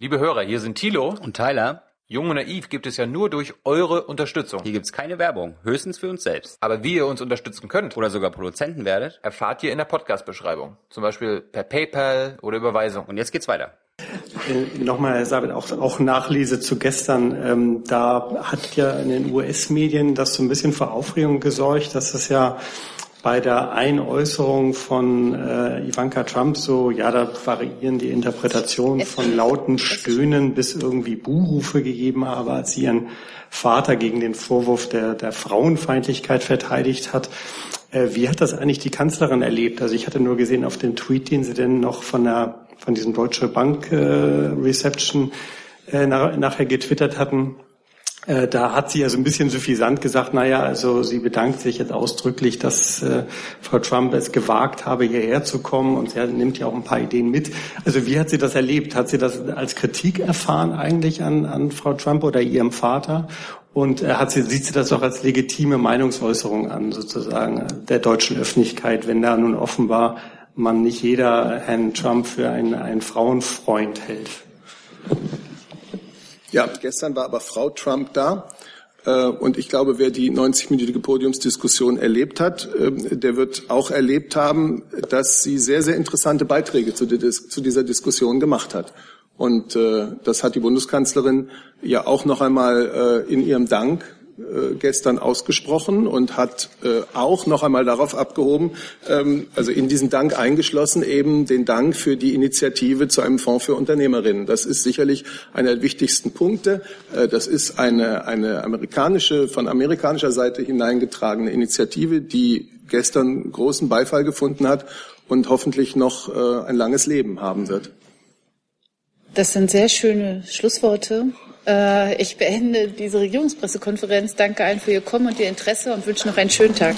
Liebe Hörer, hier sind Thilo und Tyler. Jung und Naiv gibt es ja nur durch eure Unterstützung. Hier gibt es keine Werbung, höchstens für uns selbst. Aber wie ihr uns unterstützen könnt oder sogar Produzenten werdet, erfahrt ihr in der Podcast-Beschreibung. Zum Beispiel per PayPal oder Überweisung. Und jetzt geht's weiter. Äh, Nochmal, Herr Sabit, auch, auch Nachlese zu gestern. Ähm, da hat ja in den US-Medien das so ein bisschen für Aufregung gesorgt, dass es ja bei der Einäußerung von äh, Ivanka Trump so, ja, da variieren die Interpretationen von lauten Stöhnen bis irgendwie Buhrufe gegeben habe, als sie ihren Vater gegen den Vorwurf der, der Frauenfeindlichkeit verteidigt hat. Äh, wie hat das eigentlich die Kanzlerin erlebt? Also ich hatte nur gesehen auf dem Tweet, den sie denn noch von der von diesem Deutsche Bank äh, Reception äh, nach, nachher getwittert hatten äh, da hat sie ja so ein bisschen suffisant gesagt, naja, also sie bedankt sich jetzt ausdrücklich, dass äh, Frau Trump es gewagt habe, hierher zu kommen und sie nimmt ja auch ein paar Ideen mit. Also wie hat sie das erlebt? Hat sie das als Kritik erfahren eigentlich an, an Frau Trump oder ihrem Vater? Und äh, hat sie, sieht sie das auch als legitime Meinungsäußerung an, sozusagen, der deutschen Öffentlichkeit, wenn da nun offenbar man nicht jeder Herrn Trump für einen, einen Frauenfreund hält? Ja, gestern war aber Frau Trump da. Äh, und ich glaube, wer die 90-minütige Podiumsdiskussion erlebt hat, ähm, der wird auch erlebt haben, dass sie sehr, sehr interessante Beiträge zu dieser Diskussion gemacht hat. Und äh, das hat die Bundeskanzlerin ja auch noch einmal äh, in ihrem Dank gestern ausgesprochen und hat äh, auch noch einmal darauf abgehoben, ähm, also in diesen Dank eingeschlossen, eben den Dank für die Initiative zu einem Fonds für Unternehmerinnen. Das ist sicherlich einer der wichtigsten Punkte. Äh, das ist eine, eine amerikanische, von amerikanischer Seite hineingetragene Initiative, die gestern großen Beifall gefunden hat und hoffentlich noch ein langes Leben haben wird. Das sind sehr schöne Schlussworte. Äh, ich beende diese Regierungspressekonferenz. Danke allen für Ihr Kommen und Ihr Interesse und wünsche noch einen schönen Tag.